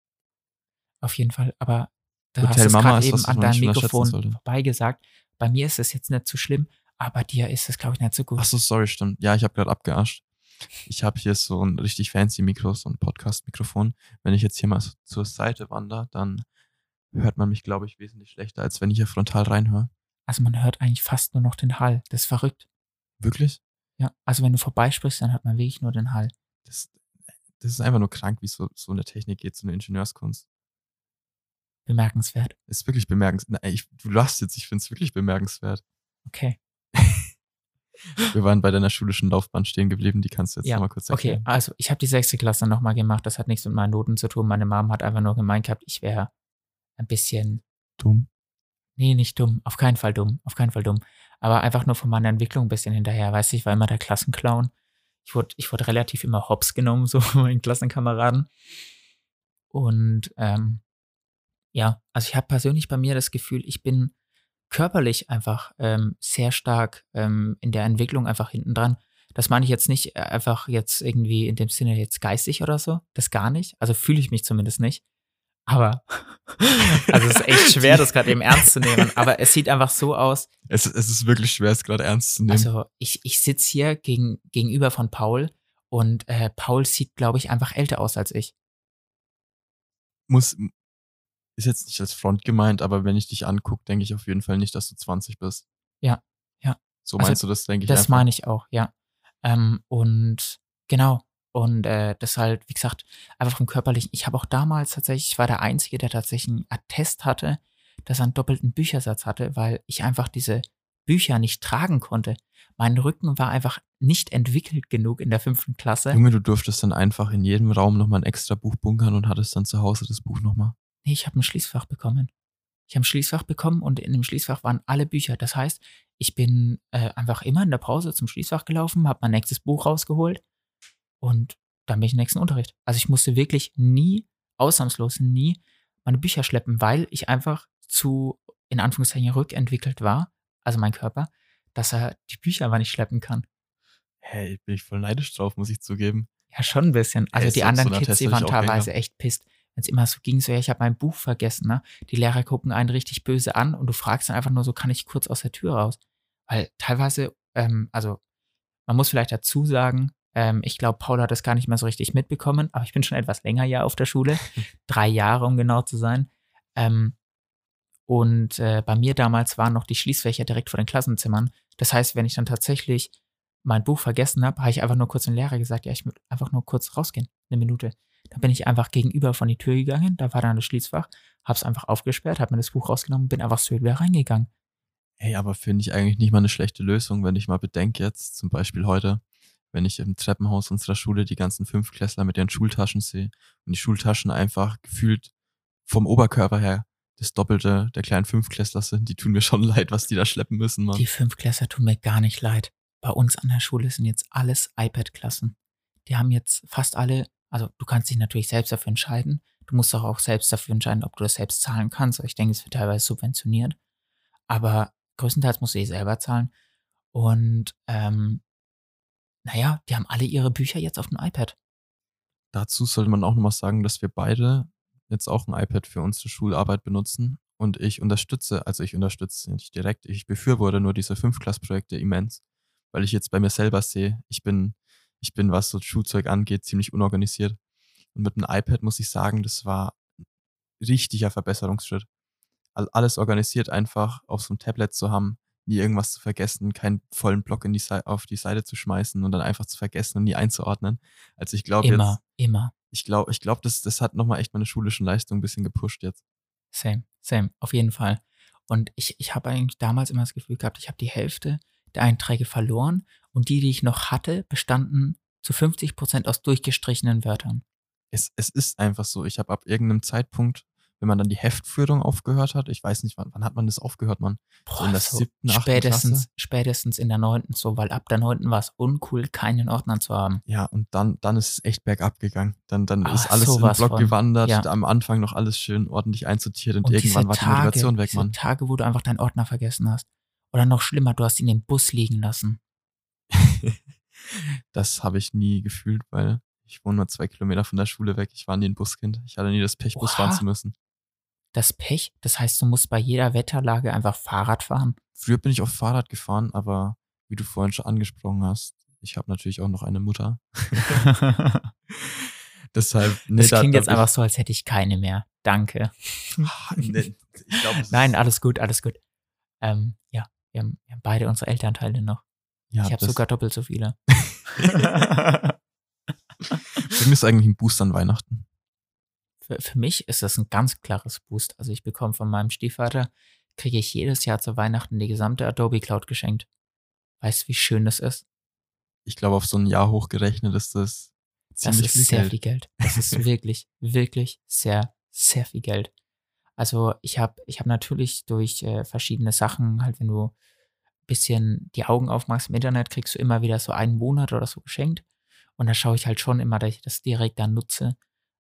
Auf jeden Fall. Aber da Hotel hast du gerade eben an deinem Mikrofon vorbeigesagt. Bei mir ist es jetzt nicht so schlimm, aber dir ist es, glaube ich, nicht so gut. Achso, sorry, stimmt. Ja, ich habe gerade abgeascht. Ich habe hier so ein richtig fancy Mikro, so ein Podcast-Mikrofon. Wenn ich jetzt hier mal so zur Seite wandere, dann hört man mich, glaube ich, wesentlich schlechter, als wenn ich hier frontal reinhöre. Also man hört eigentlich fast nur noch den Hall. Das ist verrückt. Wirklich? Ja. Also wenn du vorbeisprichst, dann hört man wirklich nur den Hall. Das, das ist einfach nur krank, wie so, so eine Technik geht, so eine Ingenieurskunst. Bemerkenswert. Ist wirklich bemerkenswert. Ich, du lachst jetzt, ich finde es wirklich bemerkenswert. Okay. [laughs] Wir waren bei deiner schulischen Laufbahn stehen geblieben, die kannst du jetzt Ja, nochmal kurz Okay, erklären. also ich habe die sechste Klasse nochmal gemacht. Das hat nichts mit meinen Noten zu tun. Meine Mom hat einfach nur gemeint gehabt, ich wäre ein bisschen, Dumm. nee, nicht dumm, auf keinen Fall dumm, auf keinen Fall dumm. Aber einfach nur von meiner Entwicklung ein bisschen hinterher. Weißt du, ich war immer der Klassenclown. Ich wurde, ich wurde relativ immer hops genommen, [laughs] so von meinen Klassenkameraden. Und ähm, ja, also ich habe persönlich bei mir das Gefühl, ich bin körperlich einfach ähm, sehr stark ähm, in der Entwicklung einfach hinten dran. Das meine ich jetzt nicht äh, einfach jetzt irgendwie in dem Sinne jetzt geistig oder so. Das gar nicht. Also fühle ich mich zumindest nicht. Aber, [laughs] also es ist echt schwer, das gerade eben ernst zu nehmen. Aber es sieht einfach so aus. Es, es ist wirklich schwer, es gerade ernst zu nehmen. Also ich, ich sitze hier gegen, gegenüber von Paul und äh, Paul sieht, glaube ich, einfach älter aus als ich. muss, ist jetzt nicht als Front gemeint, aber wenn ich dich angucke, denke ich auf jeden Fall nicht, dass du 20 bist. Ja, ja. So Also, meinst du das, denke ich. Das einfach. meine ich auch, ja. Ähm, und genau. Und äh, das halt, wie gesagt, einfach vom Körperlichen. Ich habe auch damals tatsächlich, ich war der Einzige, der tatsächlich einen Attest hatte, dass er einen doppelten Büchersatz hatte, weil ich einfach diese Bücher nicht tragen konnte. Mein Rücken war einfach nicht entwickelt genug in der fünften Klasse. Junge, du durftest dann einfach in jedem Raum nochmal ein extra Buch bunkern und hattest dann zu Hause das Buch nochmal. Nee, ich habe ein Schließfach bekommen. Ich habe ein Schließfach bekommen und in dem Schließfach waren alle Bücher. Das heißt, ich bin äh, einfach immer in der Pause zum Schließfach gelaufen, habe mein nächstes Buch rausgeholt und dann bin ich im nächsten Unterricht. Also ich musste wirklich nie, ausnahmslos nie, meine Bücher schleppen, weil ich einfach zu, in Anführungszeichen, rückentwickelt war, also mein Körper, dass er die Bücher aber nicht schleppen kann. Hey, bin ich voll neidisch drauf, muss ich zugeben. Ja, schon ein bisschen. Also Ey, die anderen Kids, die waren gern teilweise echt pisst. Wenn es immer so ging, so, ja, ich habe mein Buch vergessen, ne? Die Lehrer gucken einen richtig böse an und du fragst dann einfach nur so, kann ich kurz aus der Tür raus? Weil teilweise, ähm, also man muss vielleicht dazu sagen, ähm, ich glaube, Paul hat das gar nicht mehr so richtig mitbekommen, aber ich bin schon etwas länger ja auf der Schule. [laughs] Drei Jahre, um genau zu sein. Ähm, und äh, bei mir damals waren noch die Schließfächer direkt vor den Klassenzimmern. Das heißt, wenn ich dann tatsächlich mein Buch vergessen habe, habe ich einfach nur kurz den Lehrer gesagt, ja, ich will einfach nur kurz rausgehen, eine Minute. Dann bin ich einfach gegenüber von die Tür gegangen, da war dann das Schließfach, hab's einfach aufgesperrt, hab mir das Buch rausgenommen, bin einfach so wieder reingegangen. Hey, aber finde ich eigentlich nicht mal eine schlechte Lösung, wenn ich mal bedenke jetzt, zum Beispiel heute, wenn ich im Treppenhaus unserer Schule die ganzen Fünftklässler mit ihren Schultaschen sehe und die Schultaschen einfach gefühlt vom Oberkörper her das Doppelte der kleinen Fünftklässler sind, die tun mir schon [laughs] leid, was die da schleppen müssen, Mann. Die Fünftklässler tun mir gar nicht leid. Bei uns an der Schule sind jetzt alles iPad-Klassen. Die haben jetzt fast alle, also du kannst dich natürlich selbst dafür entscheiden. Du musst auch, auch selbst dafür entscheiden, ob du das selbst zahlen kannst. Ich denke, es wird teilweise subventioniert. Aber größtenteils musst du die selber zahlen. Und ähm, naja, die haben alle ihre Bücher jetzt auf dem iPad. Dazu sollte man auch nochmal sagen, dass wir beide jetzt auch ein iPad für unsere Schularbeit benutzen und ich unterstütze, also ich unterstütze nicht direkt, ich befürworte nur diese Fünfklassprojekte immens, weil ich jetzt bei mir selber sehe, ich bin, ich bin, was so Schulzeug angeht, ziemlich unorganisiert. Und mit einem iPad muss ich sagen, das war ein richtiger Verbesserungsschritt. Alles organisiert einfach auf so einem Tablet zu haben, nie irgendwas zu vergessen, keinen vollen Block in die auf die Seite zu schmeißen und dann einfach zu vergessen und nie einzuordnen. Also ich glaube Immer, immer. ich glaube, ich glaube, das, das hat nochmal echt meine schulischen Leistungen ein bisschen gepusht jetzt. Same, same, auf jeden Fall. Und ich, ich habe eigentlich damals immer das Gefühl gehabt, ich habe die Hälfte der Einträge verloren und die, die ich noch hatte, bestanden zu 50 Prozent aus durchgestrichenen Wörtern. Es, es ist einfach so. Ich habe ab irgendeinem Zeitpunkt wenn man dann die Heftführung aufgehört hat. Ich weiß nicht, wann, wann hat man das aufgehört, man? Boah, so in der so siebten, spätestens, Klasse? spätestens in der neunten so, weil ab der neunten war es uncool, keinen Ordner zu haben. Ja, und dann, dann ist es echt bergab gegangen. Dann, dann Ach, ist alles in den Block von. gewandert, ja. am Anfang noch alles schön ordentlich einsortiert und, und irgendwann war die Motivation weg, man. Tage, wo du einfach deinen Ordner vergessen hast. Oder noch schlimmer, du hast ihn im Bus liegen lassen. [laughs] das habe ich nie gefühlt, weil ich wohne nur zwei Kilometer von der Schule weg. Ich war nie ein Buskind. Ich hatte nie das Pech, Bus fahren zu müssen das Pech. Das heißt, du musst bei jeder Wetterlage einfach Fahrrad fahren. Früher bin ich auf Fahrrad gefahren, aber wie du vorhin schon angesprochen hast, ich habe natürlich auch noch eine Mutter. [laughs] Deshalb, nee, das klingt da, jetzt einfach so, als hätte ich keine mehr. Danke. Ach, nee, glaub, [laughs] Nein, alles gut, alles gut. Ähm, ja, wir haben, wir haben, beide unsere Elternteile noch. Ja, ich habe sogar doppelt so viele. [laughs] Bringst du eigentlich einen Boost an Weihnachten? für, für mich ist das ein ganz klares Boost. Also ich bekomme von meinem Stiefvater, kriege ich jedes Jahr zu Weihnachten die gesamte Adobe Cloud geschenkt. Weißt du, wie schön das ist? Ich glaube, auf so ein Jahr hochgerechnet ist das ziemlich Das ist viel sehr Geld. viel Geld. Das ist wirklich, wirklich sehr, sehr viel Geld. Also ich habe ich hab natürlich durch äh, verschiedene Sachen, halt wenn du ein bisschen die Augen aufmachst im Internet, kriegst du immer wieder so einen Monat oder so geschenkt. Und da schaue ich halt schon immer, dass ich das direkt dann nutze.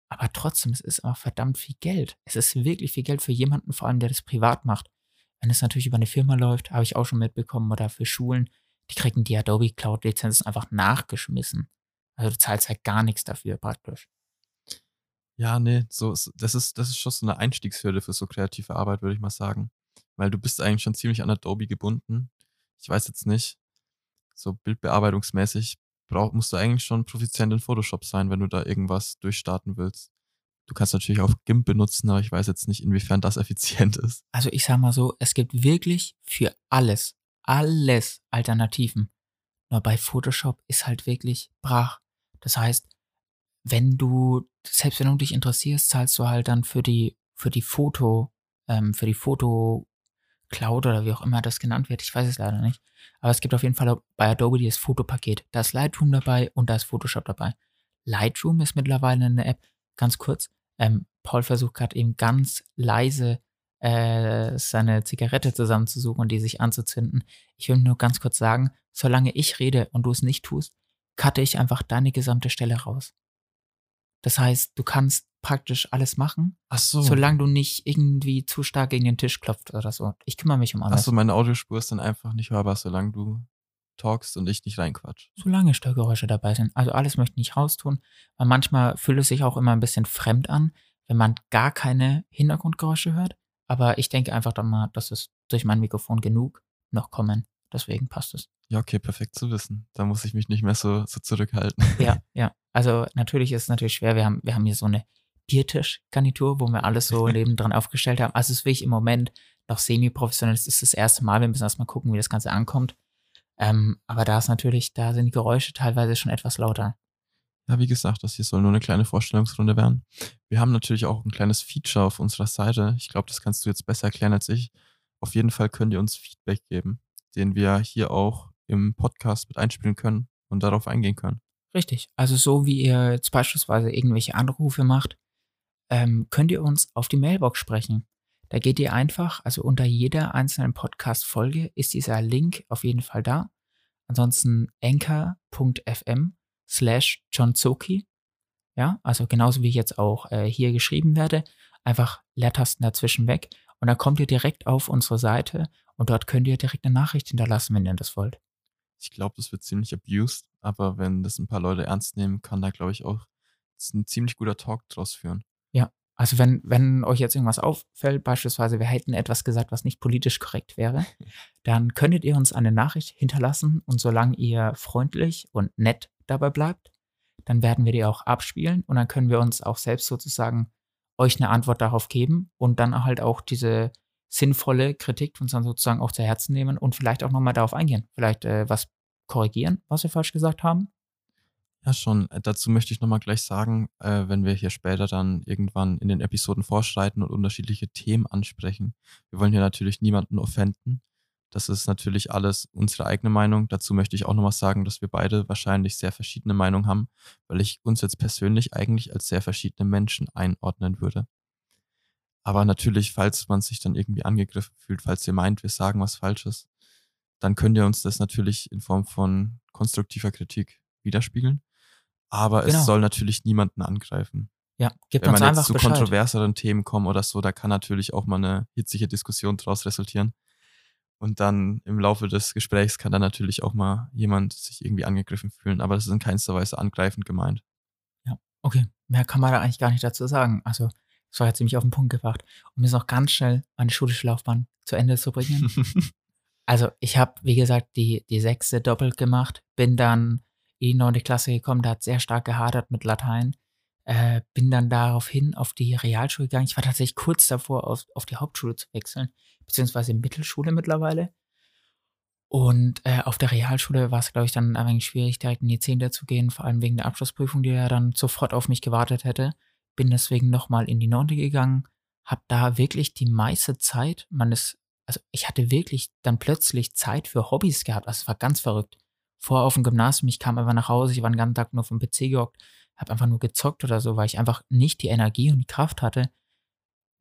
Aber trotzdem, es ist auch verdammt viel Geld. Es ist wirklich viel Geld für jemanden, vor allem, der das privat macht. Wenn es natürlich über eine Firma läuft, habe ich auch schon mitbekommen, oder für Schulen, die kriegen die Adobe Cloud Lizenzen einfach nachgeschmissen. Also du zahlst halt gar nichts dafür praktisch. Ja, nee, so das ist das ist schon so eine Einstiegshürde für so kreative Arbeit, würde ich mal sagen, weil du bist eigentlich schon ziemlich an Adobe gebunden. Ich weiß jetzt nicht, so bildbearbeitungsmäßig brauch, musst du eigentlich schon profizient in Photoshop sein, wenn du da irgendwas durchstarten willst. Du kannst natürlich auch GIMP benutzen, aber ich weiß jetzt nicht, inwiefern das [laughs] effizient ist. Also ich sag mal so, es gibt wirklich für alles, alles Alternativen. Nur bei Photoshop ist halt wirklich brach. Das heißt, wenn du, selbst wenn du dich interessierst, zahlst du halt dann für die, für die Foto, ähm, für die Foto Cloud oder wie auch immer das genannt wird. Ich weiß es leider nicht. Aber es gibt auf jeden Fall bei Adobe das Fotopaket. Da ist Lightroom dabei und da ist Photoshop dabei. Lightroom ist mittlerweile eine App, ganz kurz. Ähm, Paul versucht gerade eben ganz leise äh, seine Zigarette zusammenzusuchen und die sich anzuzünden. Ich will nur ganz kurz sagen, solange ich rede und du es nicht tust, cutte ich einfach deine gesamte Stelle raus. Das heißt, du kannst praktisch alles machen, Ach so. solange du nicht irgendwie zu stark gegen den Tisch klopft oder so. Ich kümmere mich um alles. Ach so, meine Audiospur ist dann einfach nicht hörbar, solange du talkst und ich nicht reinquatsch. Solange Störgeräusche dabei sind. Also alles möchte ich nicht raustun, weil manchmal fühlt es sich auch immer ein bisschen fremd an, wenn man gar keine Hintergrundgeräusche hört. Aber ich denke einfach dann mal, dass es durch mein Mikrofon genug noch kommen. Deswegen passt es. Ja, okay, perfekt zu wissen. Da muss ich mich nicht mehr so, so zurückhalten. Ja, [laughs] ja. Also natürlich ist es natürlich schwer. Wir haben, wir haben hier so eine Biertisch-Garnitur, wo wir alles so [laughs] nebendran aufgestellt haben. Also es ist wirklich im Moment noch semi-professionell. Es ist das erste Mal. Wir müssen erstmal gucken, wie das Ganze ankommt. Ähm, aber da ist natürlich, da sind die Geräusche teilweise schon etwas lauter. Ja, wie gesagt, das hier soll nur eine kleine Vorstellungsrunde werden. Wir haben natürlich auch ein kleines Feature auf unserer Seite. Ich glaube, das kannst du jetzt besser erklären als ich. Auf jeden Fall könnt ihr uns Feedback geben, den wir hier auch im Podcast mit einspielen können und darauf eingehen können. Richtig. Also so wie ihr jetzt beispielsweise irgendwelche Anrufe macht, ähm, könnt ihr uns auf die Mailbox sprechen. Da geht ihr einfach, also unter jeder einzelnen Podcast-Folge ist dieser Link auf jeden Fall da. Ansonsten anchor.fm slash johnzoki. Ja, also genauso wie ich jetzt auch äh, hier geschrieben werde. Einfach Leertasten dazwischen weg. Und dann kommt ihr direkt auf unsere Seite und dort könnt ihr direkt eine Nachricht hinterlassen, wenn ihr das wollt. Ich glaube, das wird ziemlich abused, aber wenn das ein paar Leute ernst nehmen, kann da, glaube ich, auch ein ziemlich guter Talk draus führen. Also wenn, wenn euch jetzt irgendwas auffällt, beispielsweise wir hätten etwas gesagt, was nicht politisch korrekt wäre, [laughs] dann könntet ihr uns eine Nachricht hinterlassen und solange ihr freundlich und nett dabei bleibt, dann werden wir die auch abspielen und dann können wir uns auch selbst sozusagen euch eine Antwort darauf geben und dann halt auch diese sinnvolle Kritik uns dann sozusagen auch zu Herzen nehmen und vielleicht auch nochmal darauf eingehen. Vielleicht äh, was korrigieren, was wir falsch gesagt haben. Ja, schon. Äh, dazu möchte ich nochmal gleich sagen, äh, wenn wir hier später dann irgendwann in den Episoden vorschreiten und unterschiedliche Themen ansprechen. Wir wollen hier natürlich niemanden offenden. Das ist natürlich alles unsere eigene Meinung. Dazu möchte ich auch nochmal sagen, dass wir beide wahrscheinlich sehr verschiedene Meinungen haben, weil ich uns jetzt persönlich eigentlich als sehr verschiedene Menschen einordnen würde. Aber natürlich, falls man sich dann irgendwie angegriffen fühlt, falls ihr meint, wir sagen was Falsches, dann könnt ihr uns das natürlich in Form von konstruktiver Kritik widerspiegeln. Aber genau. es soll natürlich niemanden angreifen. Ja, gibt Wenn uns man jetzt zu Bescheid. kontroverseren Themen kommen oder so, da kann natürlich auch mal eine hitzige Diskussion daraus resultieren. Und dann im Laufe des Gesprächs kann dann natürlich auch mal jemand sich irgendwie angegriffen fühlen. Aber das ist in keinster Weise angreifend gemeint. Ja, okay. Mehr kann man da eigentlich gar nicht dazu sagen. Also das war ja ziemlich auf den Punkt gebracht. Um jetzt noch ganz schnell meine schulische Laufbahn zu Ende zu bringen. [laughs] also ich habe, wie gesagt, die, die sechste doppelt gemacht, bin dann in die neunte Klasse gekommen, da hat sehr stark gehadert mit Latein. Äh, bin dann daraufhin auf die Realschule gegangen. Ich war tatsächlich kurz davor, auf, auf die Hauptschule zu wechseln, beziehungsweise Mittelschule mittlerweile. Und äh, auf der Realschule war es, glaube ich, dann ein wenig schwierig, direkt in die Zehnte zu gehen, vor allem wegen der Abschlussprüfung, die ja dann sofort auf mich gewartet hätte bin deswegen nochmal in die Neunte gegangen, habe da wirklich die meiste Zeit, ist, also ich hatte wirklich dann plötzlich Zeit für Hobbys gehabt, also es war ganz verrückt. Vor auf dem Gymnasium, ich kam einfach nach Hause, ich war den ganzen Tag nur vom PC gehockt, habe einfach nur gezockt oder so, weil ich einfach nicht die Energie und die Kraft hatte,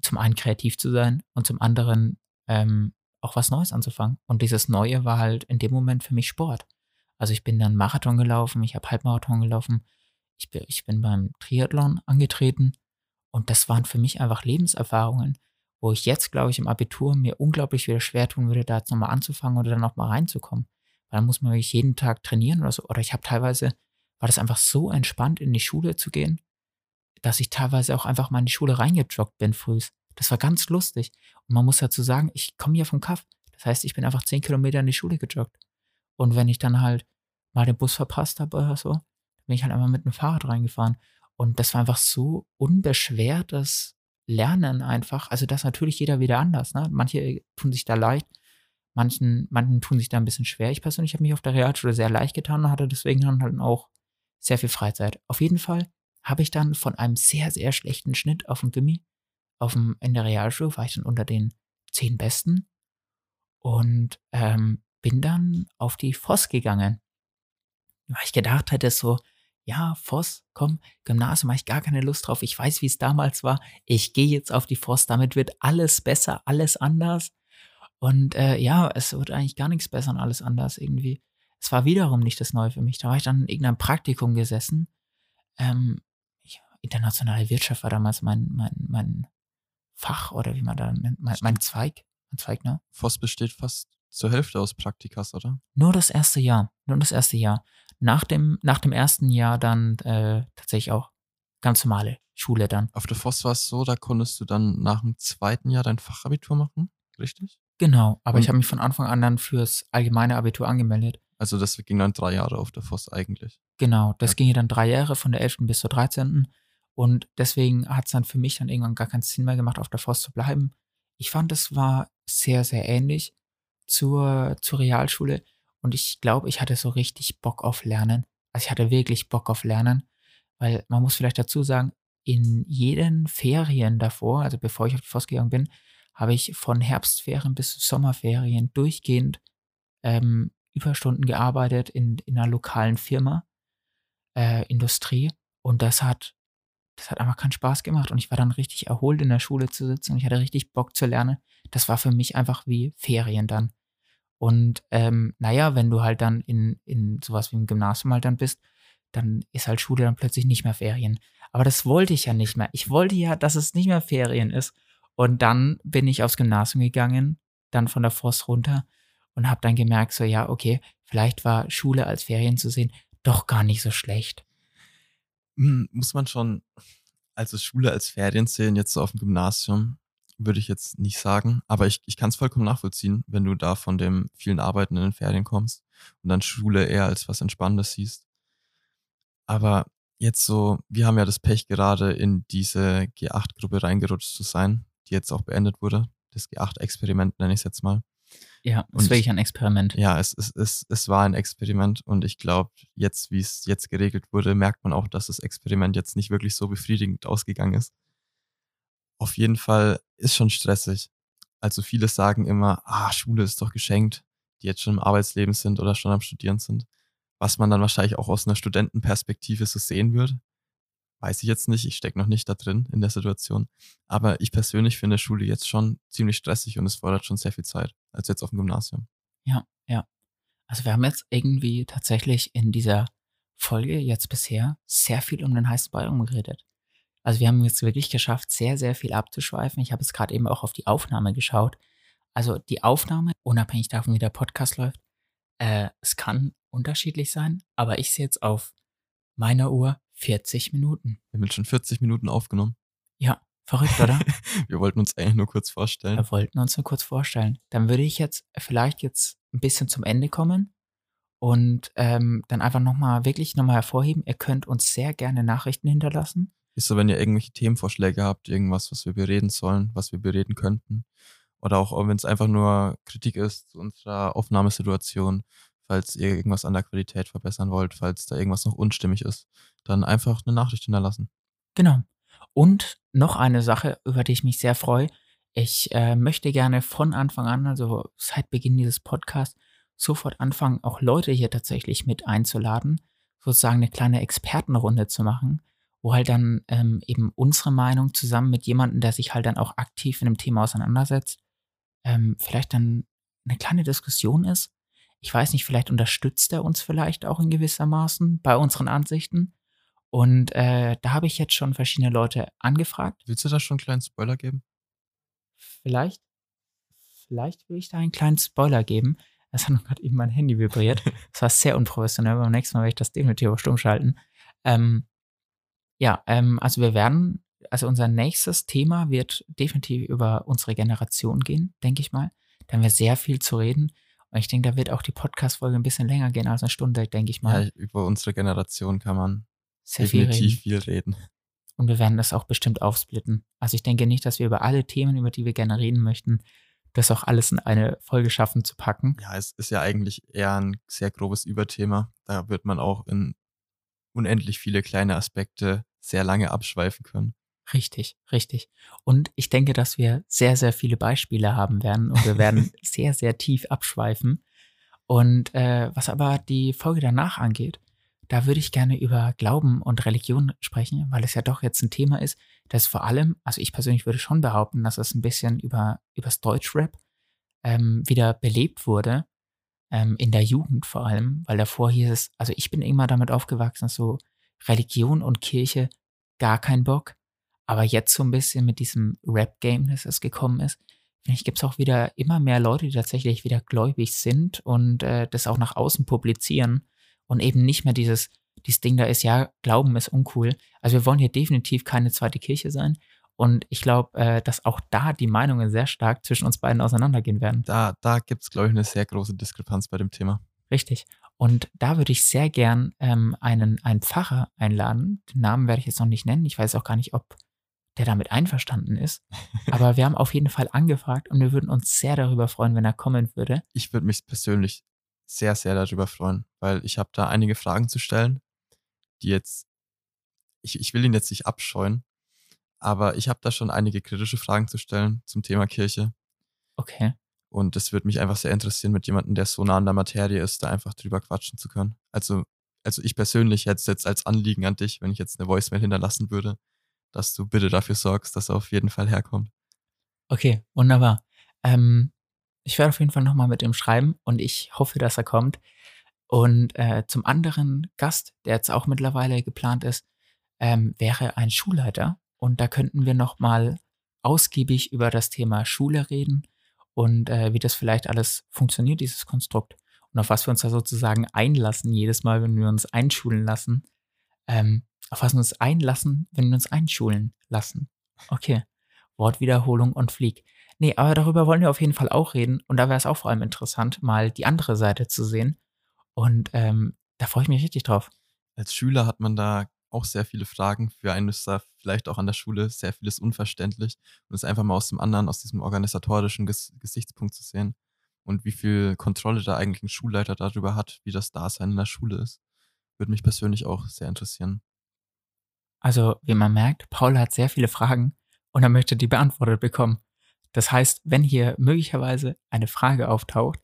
zum einen kreativ zu sein und zum anderen ähm, auch was Neues anzufangen. Und dieses Neue war halt in dem Moment für mich Sport. Also ich bin dann Marathon gelaufen, ich habe Halbmarathon gelaufen, ich bin, ich bin beim Triathlon angetreten und das waren für mich einfach Lebenserfahrungen, wo ich jetzt, glaube ich, im Abitur mir unglaublich wieder schwer tun würde, da jetzt nochmal anzufangen oder dann nochmal reinzukommen. Dann muss man wirklich jeden Tag trainieren oder so. Oder ich habe teilweise, war das einfach so entspannt, in die Schule zu gehen, dass ich teilweise auch einfach mal in die Schule reingejoggt bin frühs. Das war ganz lustig. Und man muss dazu sagen, ich komme ja vom Kaff. Das heißt, ich bin einfach zehn Kilometer in die Schule gejoggt. Und wenn ich dann halt mal den Bus verpasst habe oder so, bin ich halt einmal mit dem Fahrrad reingefahren. Und das war einfach so unbeschwertes Lernen einfach. Also das natürlich jeder wieder anders. Ne? Manche tun sich da leicht, manchen, manchen tun sich da ein bisschen schwer. Ich persönlich habe mich auf der Realschule sehr leicht getan und hatte deswegen dann halt auch sehr viel Freizeit. Auf jeden Fall habe ich dann von einem sehr, sehr schlechten Schnitt auf dem Gimmi, auf dem, in der Realschule war ich dann unter den zehn Besten und ähm, bin dann auf die Voss gegangen. Weil ich gedacht hätte, so, ja, Voss, komm, Gymnasium habe ich gar keine Lust drauf. Ich weiß, wie es damals war. Ich gehe jetzt auf die Voss, damit wird alles besser, alles anders. Und äh, ja, es wird eigentlich gar nichts besser und alles anders irgendwie. Es war wiederum nicht das Neue für mich. Da war ich dann in irgendeinem Praktikum gesessen. Ähm, ich, internationale Wirtschaft war damals mein, mein, mein Fach oder wie man da nennt, mein, mein Zweig. Mein Zweig, ne? Voss besteht fast zur Hälfte aus Praktikas, oder? Nur das erste Jahr. Nur das erste Jahr nach dem, nach dem ersten Jahr dann äh, tatsächlich auch ganz normale Schule dann. Auf der Voss war es so, da konntest du dann nach dem zweiten Jahr dein Fachabitur machen, richtig? Genau, aber Und ich habe mich von Anfang an dann fürs allgemeine Abitur angemeldet. Also das ging dann drei Jahre auf der Voss eigentlich. Genau, das ja. ging ja dann drei Jahre von der 11. bis zur 13. Und deswegen hat es dann für mich dann irgendwann gar keinen Sinn mehr gemacht, auf der Voss zu bleiben. Ich fand, es war sehr, sehr ähnlich zur, zur Realschule. Und ich glaube, ich hatte so richtig Bock auf Lernen. Also ich hatte wirklich Bock auf Lernen, weil man muss vielleicht dazu sagen, in jeden Ferien davor, also bevor ich auf die Voss gegangen bin, habe ich von Herbstferien bis Sommerferien durchgehend ähm, Überstunden gearbeitet in, in einer lokalen Firma, äh, Industrie. Und das hat, das hat einfach keinen Spaß gemacht. Und ich war dann richtig erholt in der Schule zu sitzen und ich hatte richtig Bock zu lernen. Das war für mich einfach wie Ferien dann. Und ähm, naja, wenn du halt dann in, in sowas wie im Gymnasium halt dann bist, dann ist halt Schule dann plötzlich nicht mehr Ferien. Aber das wollte ich ja nicht mehr. Ich wollte ja, dass es nicht mehr Ferien ist. Und dann bin ich aufs Gymnasium gegangen, dann von der Voss runter und habe dann gemerkt, so ja, okay, vielleicht war Schule als Ferien zu sehen doch gar nicht so schlecht. Hm, muss man schon, Also Schule als Ferien sehen jetzt so auf dem Gymnasium, würde ich jetzt nicht sagen, aber ich, ich kann es vollkommen nachvollziehen, wenn du da von dem vielen Arbeiten in den Ferien kommst und dann Schule eher als was Entspannendes siehst. Aber jetzt so, wir haben ja das Pech gerade in diese G8-Gruppe reingerutscht zu sein, die jetzt auch beendet wurde. Das G8-Experiment nenne ich es jetzt mal. Ja, es ist wirklich ein Experiment. Ja, es, es, es, es war ein Experiment und ich glaube, jetzt, wie es jetzt geregelt wurde, merkt man auch, dass das Experiment jetzt nicht wirklich so befriedigend ausgegangen ist. Auf jeden Fall ist schon stressig. Also viele sagen immer, ah, Schule ist doch geschenkt, die jetzt schon im Arbeitsleben sind oder schon am Studieren sind. Was man dann wahrscheinlich auch aus einer Studentenperspektive so sehen wird. Weiß ich jetzt nicht, ich stecke noch nicht da drin in der Situation. Aber ich persönlich finde Schule jetzt schon ziemlich stressig und es fordert schon sehr viel Zeit, als jetzt auf dem Gymnasium. Ja, ja. Also wir haben jetzt irgendwie tatsächlich in dieser Folge jetzt bisher sehr viel um den heißen Ball umgeredet. Also wir haben jetzt wirklich geschafft, sehr, sehr viel abzuschweifen. Ich habe es gerade eben auch auf die Aufnahme geschaut. Also die Aufnahme, unabhängig davon, wie der Podcast läuft, äh, es kann unterschiedlich sein, aber ich sehe jetzt auf meiner Uhr 40 Minuten. Wir haben jetzt schon 40 Minuten aufgenommen. Ja, verrückt, oder? [laughs] wir wollten uns eigentlich nur kurz vorstellen. Wir wollten uns nur kurz vorstellen. Dann würde ich jetzt vielleicht jetzt ein bisschen zum Ende kommen und ähm, dann einfach nochmal, wirklich nochmal hervorheben, ihr könnt uns sehr gerne Nachrichten hinterlassen. Ist so, wenn ihr irgendwelche Themenvorschläge habt, irgendwas, was wir bereden sollen, was wir bereden könnten. Oder auch, wenn es einfach nur Kritik ist zu unserer Aufnahmesituation, falls ihr irgendwas an der Qualität verbessern wollt, falls da irgendwas noch unstimmig ist, dann einfach eine Nachricht hinterlassen. Genau. Und noch eine Sache, über die ich mich sehr freue. Ich äh, möchte gerne von Anfang an, also seit Beginn dieses Podcasts, sofort anfangen, auch Leute hier tatsächlich mit einzuladen, sozusagen eine kleine Expertenrunde zu machen, wo halt dann ähm, eben unsere Meinung zusammen mit jemandem, der sich halt dann auch aktiv in dem Thema auseinandersetzt, ähm, vielleicht dann eine kleine Diskussion ist. Ich weiß nicht, vielleicht unterstützt er uns vielleicht auch in gewisser Maßen bei unseren Ansichten. Und äh, da habe ich jetzt schon verschiedene Leute angefragt. Willst du da schon einen kleinen Spoiler geben? Vielleicht, vielleicht will ich da einen kleinen Spoiler geben. Es hat noch gerade eben mein Handy vibriert. [laughs] Das war sehr unprofessionell. Beim nächsten Mal werde ich das definitiv auf stumm schalten. Ähm, ja, ähm, also wir werden, also unser nächstes Thema wird definitiv über unsere Generation gehen, denke ich mal. Da haben wir sehr viel zu reden. Und ich denke, da wird auch die Podcast-Folge ein bisschen länger gehen als eine Stunde, denke ich mal. Ja, über unsere Generation kann man sehr definitiv viel reden. viel reden. Und wir werden das auch bestimmt aufsplitten. Also ich denke nicht, dass wir über alle Themen, über die wir gerne reden möchten, das auch alles in eine Folge schaffen zu packen. Ja, es ist ja eigentlich eher ein sehr grobes Überthema. Da wird man auch in unendlich viele kleine Aspekte sehr lange abschweifen können. Richtig, richtig. Und ich denke, dass wir sehr, sehr viele Beispiele haben werden und wir werden [laughs] sehr, sehr tief abschweifen. Und äh, was aber die Folge danach angeht, da würde ich gerne über Glauben und Religion sprechen, weil es ja doch jetzt ein Thema ist, das vor allem, also ich persönlich würde schon behaupten, dass es ein bisschen über übers Deutschrap ähm, wieder belebt wurde, ähm, in der Jugend vor allem, weil davor hieß es, also ich bin immer damit aufgewachsen, so Religion und Kirche gar kein Bock. Aber jetzt so ein bisschen mit diesem Rap-Game, das es gekommen ist, finde ich, gibt es auch wieder immer mehr Leute, die tatsächlich wieder gläubig sind und äh, das auch nach außen publizieren und eben nicht mehr dieses, dieses Ding da ist, ja, Glauben ist uncool. Also wir wollen hier definitiv keine zweite Kirche sein. Und ich glaube, äh, dass auch da die Meinungen sehr stark zwischen uns beiden auseinandergehen werden. Da, da gibt es, glaube ich, eine sehr große Diskrepanz bei dem Thema. Richtig. Und da würde ich sehr gern ähm, einen, einen Pfarrer einladen. Den Namen werde ich jetzt noch nicht nennen. Ich weiß auch gar nicht, ob der damit einverstanden ist. Aber wir haben auf jeden Fall angefragt und wir würden uns sehr darüber freuen, wenn er kommen würde. Ich würde mich persönlich sehr, sehr darüber freuen, weil ich habe da einige Fragen zu stellen, die jetzt, ich, ich will ihn jetzt nicht abscheuen, aber ich habe da schon einige kritische Fragen zu stellen zum Thema Kirche. Okay. Und es würde mich einfach sehr interessieren, mit jemandem, der so nah an der Materie ist, da einfach drüber quatschen zu können. Also, also ich persönlich hätte es jetzt als Anliegen an dich, wenn ich jetzt eine Voicemail hinterlassen würde, dass du bitte dafür sorgst, dass er auf jeden Fall herkommt. Okay, wunderbar. Ähm, ich werde auf jeden Fall nochmal mit ihm schreiben und ich hoffe, dass er kommt. Und äh, zum anderen Gast, der jetzt auch mittlerweile geplant ist, ähm, wäre ein Schulleiter. Und da könnten wir nochmal ausgiebig über das Thema Schule reden und äh, wie das vielleicht alles funktioniert, dieses Konstrukt. Und auf was wir uns da sozusagen einlassen, jedes Mal, wenn wir uns einschulen lassen. Ähm, auf was wir uns einlassen, wenn wir uns einschulen lassen. Okay. Wortwiederholung und Flieg. Nee, aber darüber wollen wir auf jeden Fall auch reden. Und da wäre es auch vor allem interessant, mal die andere Seite zu sehen. Und ähm, da freue ich mich richtig drauf. Als Schüler hat man da auch sehr viele Fragen. Für einen ist da vielleicht auch an der Schule sehr vieles unverständlich. Und es einfach mal aus dem anderen, aus diesem organisatorischen Ges Gesichtspunkt zu sehen. Und wie viel Kontrolle da eigentlich ein Schulleiter darüber hat, wie das Dasein in der Schule ist. Würde mich persönlich auch sehr interessieren. Also, wie man merkt, Paul hat sehr viele Fragen und er möchte die beantwortet bekommen. Das heißt, wenn hier möglicherweise eine Frage auftaucht,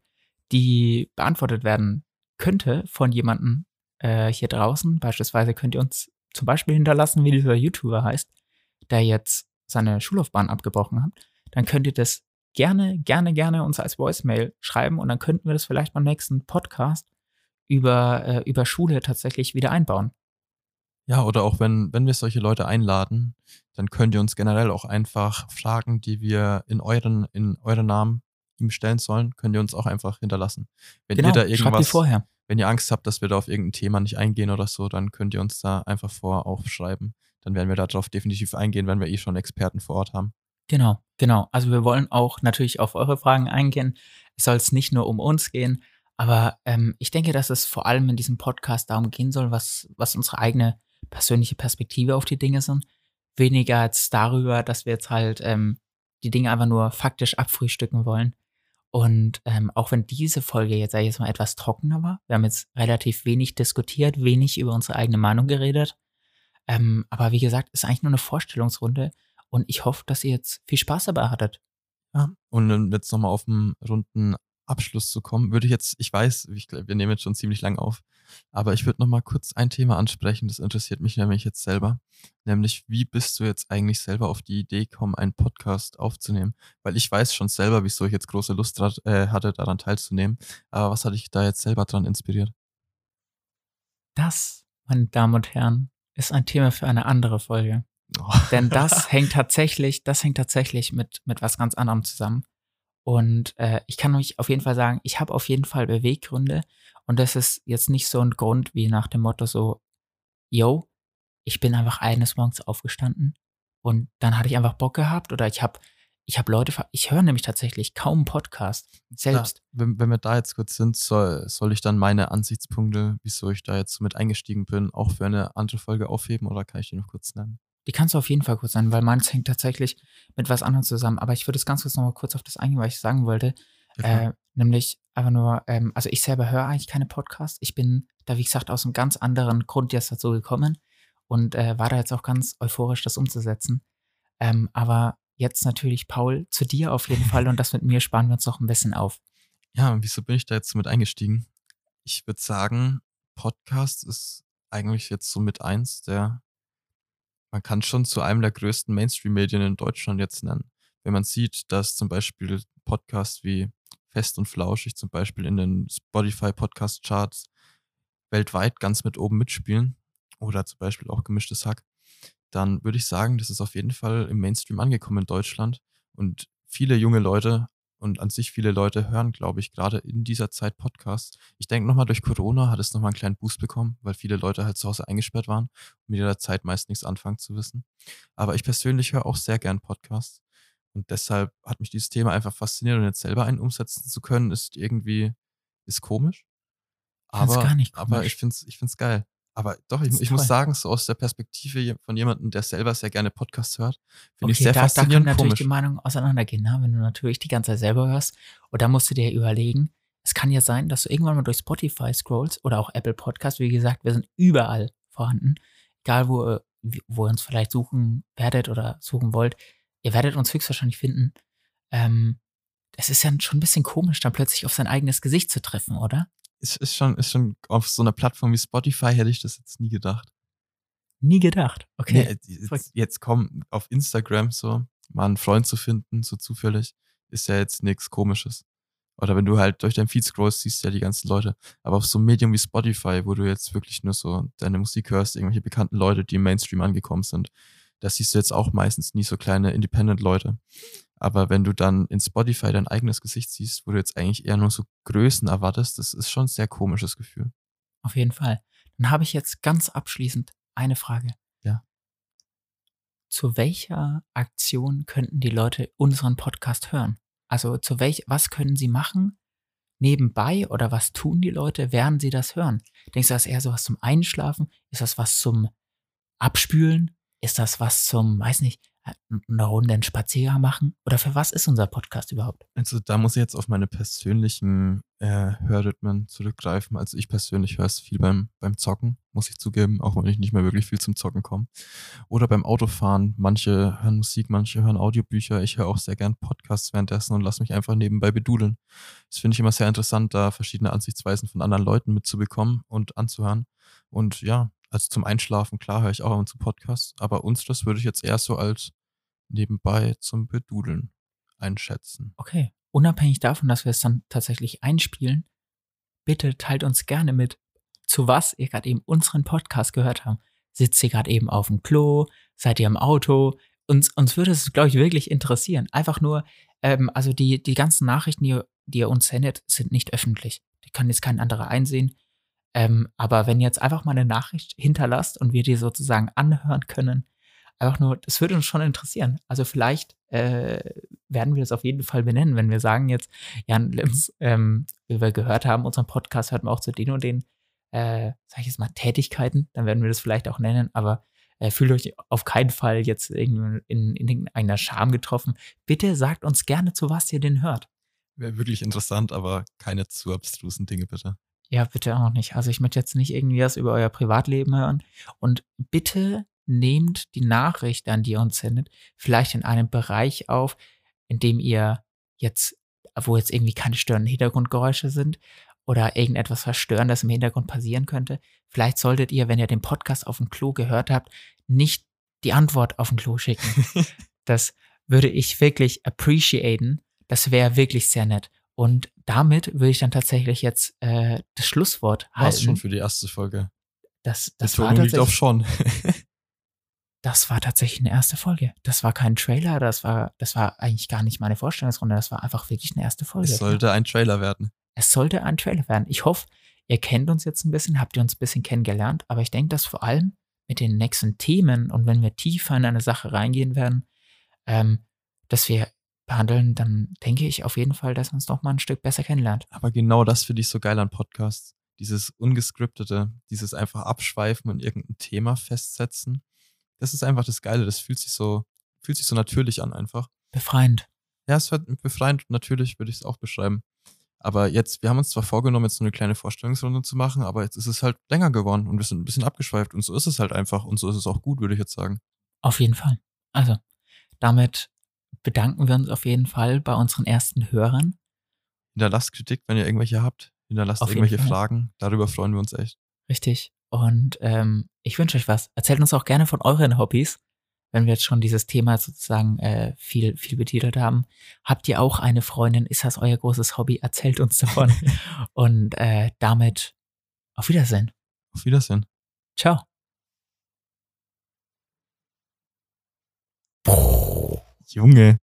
die beantwortet werden könnte von jemandem äh, hier draußen, beispielsweise könnt ihr uns zum Beispiel hinterlassen, wie dieser YouTuber heißt, der jetzt seine Schullaufbahn abgebrochen hat, dann könnt ihr das gerne, gerne, gerne uns als Voicemail schreiben und dann könnten wir das vielleicht beim nächsten Podcast über, äh, über Schule tatsächlich wieder einbauen. Ja, oder auch wenn, wenn wir solche Leute einladen, dann könnt ihr uns generell auch einfach Fragen, die wir in euren, in euren Namen ihm stellen sollen, könnt ihr uns auch einfach hinterlassen. Wenn genau, ihr da irgendwas, vorher. wenn ihr Angst habt, dass wir da auf irgendein Thema nicht eingehen oder so, dann könnt ihr uns da einfach vor aufschreiben. Dann werden wir darauf definitiv eingehen, wenn wir eh schon Experten vor Ort haben. Genau, genau. Also wir wollen auch natürlich auf eure Fragen eingehen. Es soll es nicht nur um uns gehen, aber ähm, ich denke, dass es vor allem in diesem Podcast darum gehen soll, was, was unsere eigene persönliche Perspektive auf die Dinge sind. Weniger als darüber, dass wir jetzt halt ähm, die Dinge einfach nur faktisch abfrühstücken wollen. Und ähm, auch wenn diese Folge jetzt, sag ich jetzt mal, etwas trockener war, wir haben jetzt relativ wenig diskutiert, wenig über unsere eigene Meinung geredet. Ähm, aber wie gesagt, ist eigentlich nur eine Vorstellungsrunde und ich hoffe, dass ihr jetzt viel Spaß dabei hattet. Ja. Und dann jetzt nochmal auf einen runden Abschluss zu kommen, würde ich jetzt, ich weiß, ich, wir nehmen jetzt schon ziemlich lang auf, aber ich würde nochmal kurz ein Thema ansprechen, das interessiert mich nämlich jetzt selber. Nämlich, wie bist du jetzt eigentlich selber auf die Idee gekommen, einen Podcast aufzunehmen? Weil ich weiß schon selber, wieso ich jetzt große Lust äh, hatte, daran teilzunehmen. Aber was hat dich da jetzt selber dran inspiriert? Das, meine Damen und Herren, ist ein Thema für eine andere Folge. Oh. Denn das [laughs] hängt tatsächlich, das hängt tatsächlich mit, mit was ganz anderem zusammen. Und äh, ich kann euch auf jeden Fall sagen, ich habe auf jeden Fall Beweggründe. Und das ist jetzt nicht so ein Grund wie nach dem Motto so, yo, ich bin einfach eines Morgens aufgestanden und dann hatte ich einfach Bock gehabt oder ich habe ich habe Leute, ich höre nämlich tatsächlich kaum Podcast selbst. Ja, wenn, wenn wir da jetzt kurz sind, soll, soll ich dann meine Ansichtspunkte, wieso ich da jetzt so mit eingestiegen bin, auch für eine andere Folge aufheben oder kann ich die noch kurz nennen? Die kannst du auf jeden Fall kurz nennen, weil meins hängt tatsächlich mit was anderem zusammen. Aber ich würde es ganz kurz noch mal kurz auf das eingehen, was ich sagen wollte. Ja, Äh, nämlich einfach nur, ähm, also ich selber höre eigentlich keine Podcasts. Ich bin da, wie gesagt, aus einem ganz anderen Grund jetzt dazu gekommen und äh, war da jetzt auch ganz euphorisch, das umzusetzen. Ähm, aber jetzt natürlich, Paul, zu dir auf jeden Fall und das mit mir sparen wir uns noch ein bisschen auf. Ja, wieso bin ich da jetzt so mit eingestiegen? Ich würde sagen, Podcast ist eigentlich jetzt so mit eins der, man kann schon zu einem der größten Mainstream-Medien in Deutschland jetzt nennen. Wenn man sieht, dass zum Beispiel Podcasts wie Fest und Flauschig zum Beispiel in den Spotify Podcast Charts weltweit ganz mit oben mitspielen oder zum Beispiel auch gemischtes Hack, dann würde ich sagen, das ist auf jeden Fall im Mainstream angekommen in Deutschland und viele junge Leute und an sich viele Leute hören, glaube ich, gerade in dieser Zeit Podcasts. Ich denke nochmal, durch Corona hat es nochmal einen kleinen Boost bekommen, weil viele Leute halt zu Hause eingesperrt waren und mit der Zeit meist nichts anfangen zu wissen. Aber ich persönlich höre auch sehr gern Podcasts und deshalb hat mich dieses Thema einfach fasziniert und jetzt selber einen umsetzen zu können, ist irgendwie, ist komisch. Aber, aber ich finde es ich find's geil. Aber doch, ich, ich muss sagen, so aus der Perspektive von jemandem, der selber sehr gerne Podcasts hört, finde ich Okay, sehr da, da können faszinierend natürlich die Meinungen auseinandergehen, ne? wenn du natürlich die ganze Zeit selber hörst. Und da musst du dir überlegen, es kann ja sein, dass du irgendwann mal durch Spotify scrollst oder auch Apple Podcast. Wie gesagt, wir sind überall vorhanden. Egal, wo, ihr- wo ihr uns vielleicht suchen werdet oder suchen wollt. Ihr werdet uns höchstwahrscheinlich finden. Ähm, es ist ja schon ein bisschen komisch, dann plötzlich auf sein eigenes Gesicht zu treffen, oder? Ist, ist, schon, ist schon auf so einer Plattform wie Spotify hätte ich das jetzt nie gedacht. Nie gedacht. Okay. Nee, jetzt, jetzt komm, auf Instagram so, mal einen Freund zu finden, so zufällig, ist ja jetzt nichts Komisches. Oder wenn du halt durch dein Feed scrollst, siehst du ja die ganzen Leute. Aber auf so einem Medium wie Spotify, wo du jetzt wirklich nur so deine Musik hörst, irgendwelche bekannten Leute, die im Mainstream angekommen sind, da siehst du jetzt auch meistens nie so kleine Independent-Leute. Aber wenn du dann in Spotify dein eigenes Gesicht siehst, wo du jetzt eigentlich eher nur so Größen erwartest, das ist schon ein sehr komisches Gefühl. Auf jeden Fall. Dann habe ich jetzt ganz abschließend eine Frage. Ja. Zu welcher Aktion könnten die Leute unseren Podcast hören? Also zu welch, was können sie machen nebenbei oder was tun die Leute, während sie das hören? Denkst du, das ist eher so was zum Einschlafen? Ist das was zum Abspülen? Ist das was zum, weiß nicht, eine Runde einen Spaziergang machen? Oder für was ist unser Podcast überhaupt? Also da muss ich jetzt auf meine persönlichen äh, Hörrhythmen zurückgreifen. Also ich persönlich höre es viel beim, beim Zocken, muss ich zugeben, auch wenn ich nicht mehr wirklich viel zum Zocken komme. Oder beim Autofahren. Manche hören Musik, manche hören Audiobücher. Ich höre auch sehr gern Podcasts währenddessen und lasse mich einfach nebenbei bedudeln. Das finde ich immer sehr interessant, da verschiedene Ansichtsweisen von anderen Leuten mitzubekommen und anzuhören. Und ja, also zum Einschlafen, klar, höre ich auch zu Podcasts, aber unseres würde ich jetzt eher so als nebenbei zum Bedudeln einschätzen. Okay. Unabhängig davon, dass wir es dann tatsächlich einspielen, bitte teilt uns gerne mit, zu was ihr gerade eben unseren Podcast gehört habt. Sitzt ihr gerade eben auf dem Klo? Seid ihr im Auto? Uns, uns würde es, glaube ich, wirklich interessieren. Einfach nur, ähm, also die, die ganzen Nachrichten, die, die ihr uns sendet, sind nicht öffentlich. Die kann jetzt kein anderer einsehen. Ähm, aber wenn ihr jetzt einfach mal eine Nachricht hinterlasst und wir die sozusagen anhören können, einfach nur, das würde uns schon interessieren. Also vielleicht äh, werden wir das auf jeden Fall benennen, wenn wir sagen jetzt, Jan Lenz, ähm, wie wir gehört haben, unseren Podcast hört man auch zu den und den, äh, sag ich jetzt mal, Tätigkeiten, dann werden wir das vielleicht auch nennen, aber äh, fühlt euch auf keinen Fall jetzt in, in, in einer Scham getroffen. Bitte sagt uns gerne, zu was ihr den hört. Wäre wirklich interessant, aber keine zu abstrusen Dinge, bitte. Ja, bitte auch nicht. Also ich möchte jetzt nicht irgendwie was über euer Privatleben hören. Und bitte nehmt die Nachricht an, die ihr uns sendet, vielleicht in einem Bereich auf, in dem ihr jetzt, wo jetzt irgendwie keine störenden Hintergrundgeräusche sind oder irgendetwas Verstörendes im Hintergrund passieren könnte. Vielleicht solltet ihr, wenn ihr den Podcast auf dem Klo gehört habt, nicht die Antwort auf dem Klo schicken. [laughs] das würde ich wirklich appreciaten. Das wäre wirklich sehr nett. Und damit würde ich dann tatsächlich jetzt äh, das Schlusswort halten. War's schon für die erste Folge. Das, das war liegt auf tatsächlich, schon. [laughs] das war tatsächlich eine erste Folge. Das war kein Trailer, das war, das war eigentlich gar nicht meine Vorstellungsrunde, das war einfach wirklich eine erste Folge. es sollte ein Trailer werden. es sollte ein Trailer werden. Ich hoffe, ihr kennt uns jetzt ein bisschen, habt ihr uns ein bisschen kennengelernt, aber ich denke, dass vor allem mit den nächsten Themen und wenn wir tiefer in eine Sache reingehen werden, ähm, dass wir behandeln, dann denke ich auf jeden Fall, dass man uns noch mal ein Stück besser kennenlernt. Aber genau das finde ich so geil an Podcasts. Dieses ungescriptete, dieses einfach abschweifen und irgendein Thema festsetzen. Das ist einfach das Geile. Das fühlt sich so, fühlt sich so natürlich an einfach. Befreiend. Ja, es wird befreiend und natürlich würde ich es auch beschreiben. Aber jetzt, wir haben uns zwar vorgenommen, jetzt so eine kleine Vorstellungsrunde zu machen, aber jetzt ist es halt länger geworden und wir sind ein bisschen abgeschweift und so ist es halt einfach und so ist es auch gut, würde ich jetzt sagen. Auf jeden Fall. Also, damit bedanken wir uns auf jeden Fall bei unseren ersten Hörern. Hinterlasst Kritik, wenn ihr irgendwelche habt. Hinterlasst Auf irgendwelche. Fragen. Darüber freuen wir uns echt. Richtig. Und ähm, ich wünsche euch was. Erzählt uns auch gerne von euren Hobbys, wenn wir jetzt schon dieses Thema sozusagen äh, viel, viel betitelt haben. Habt ihr auch eine Freundin? Ist das euer großes Hobby? Erzählt uns davon. [laughs] Und äh, damit auf Wiedersehen. Auf Wiedersehen. Ciao. Junge.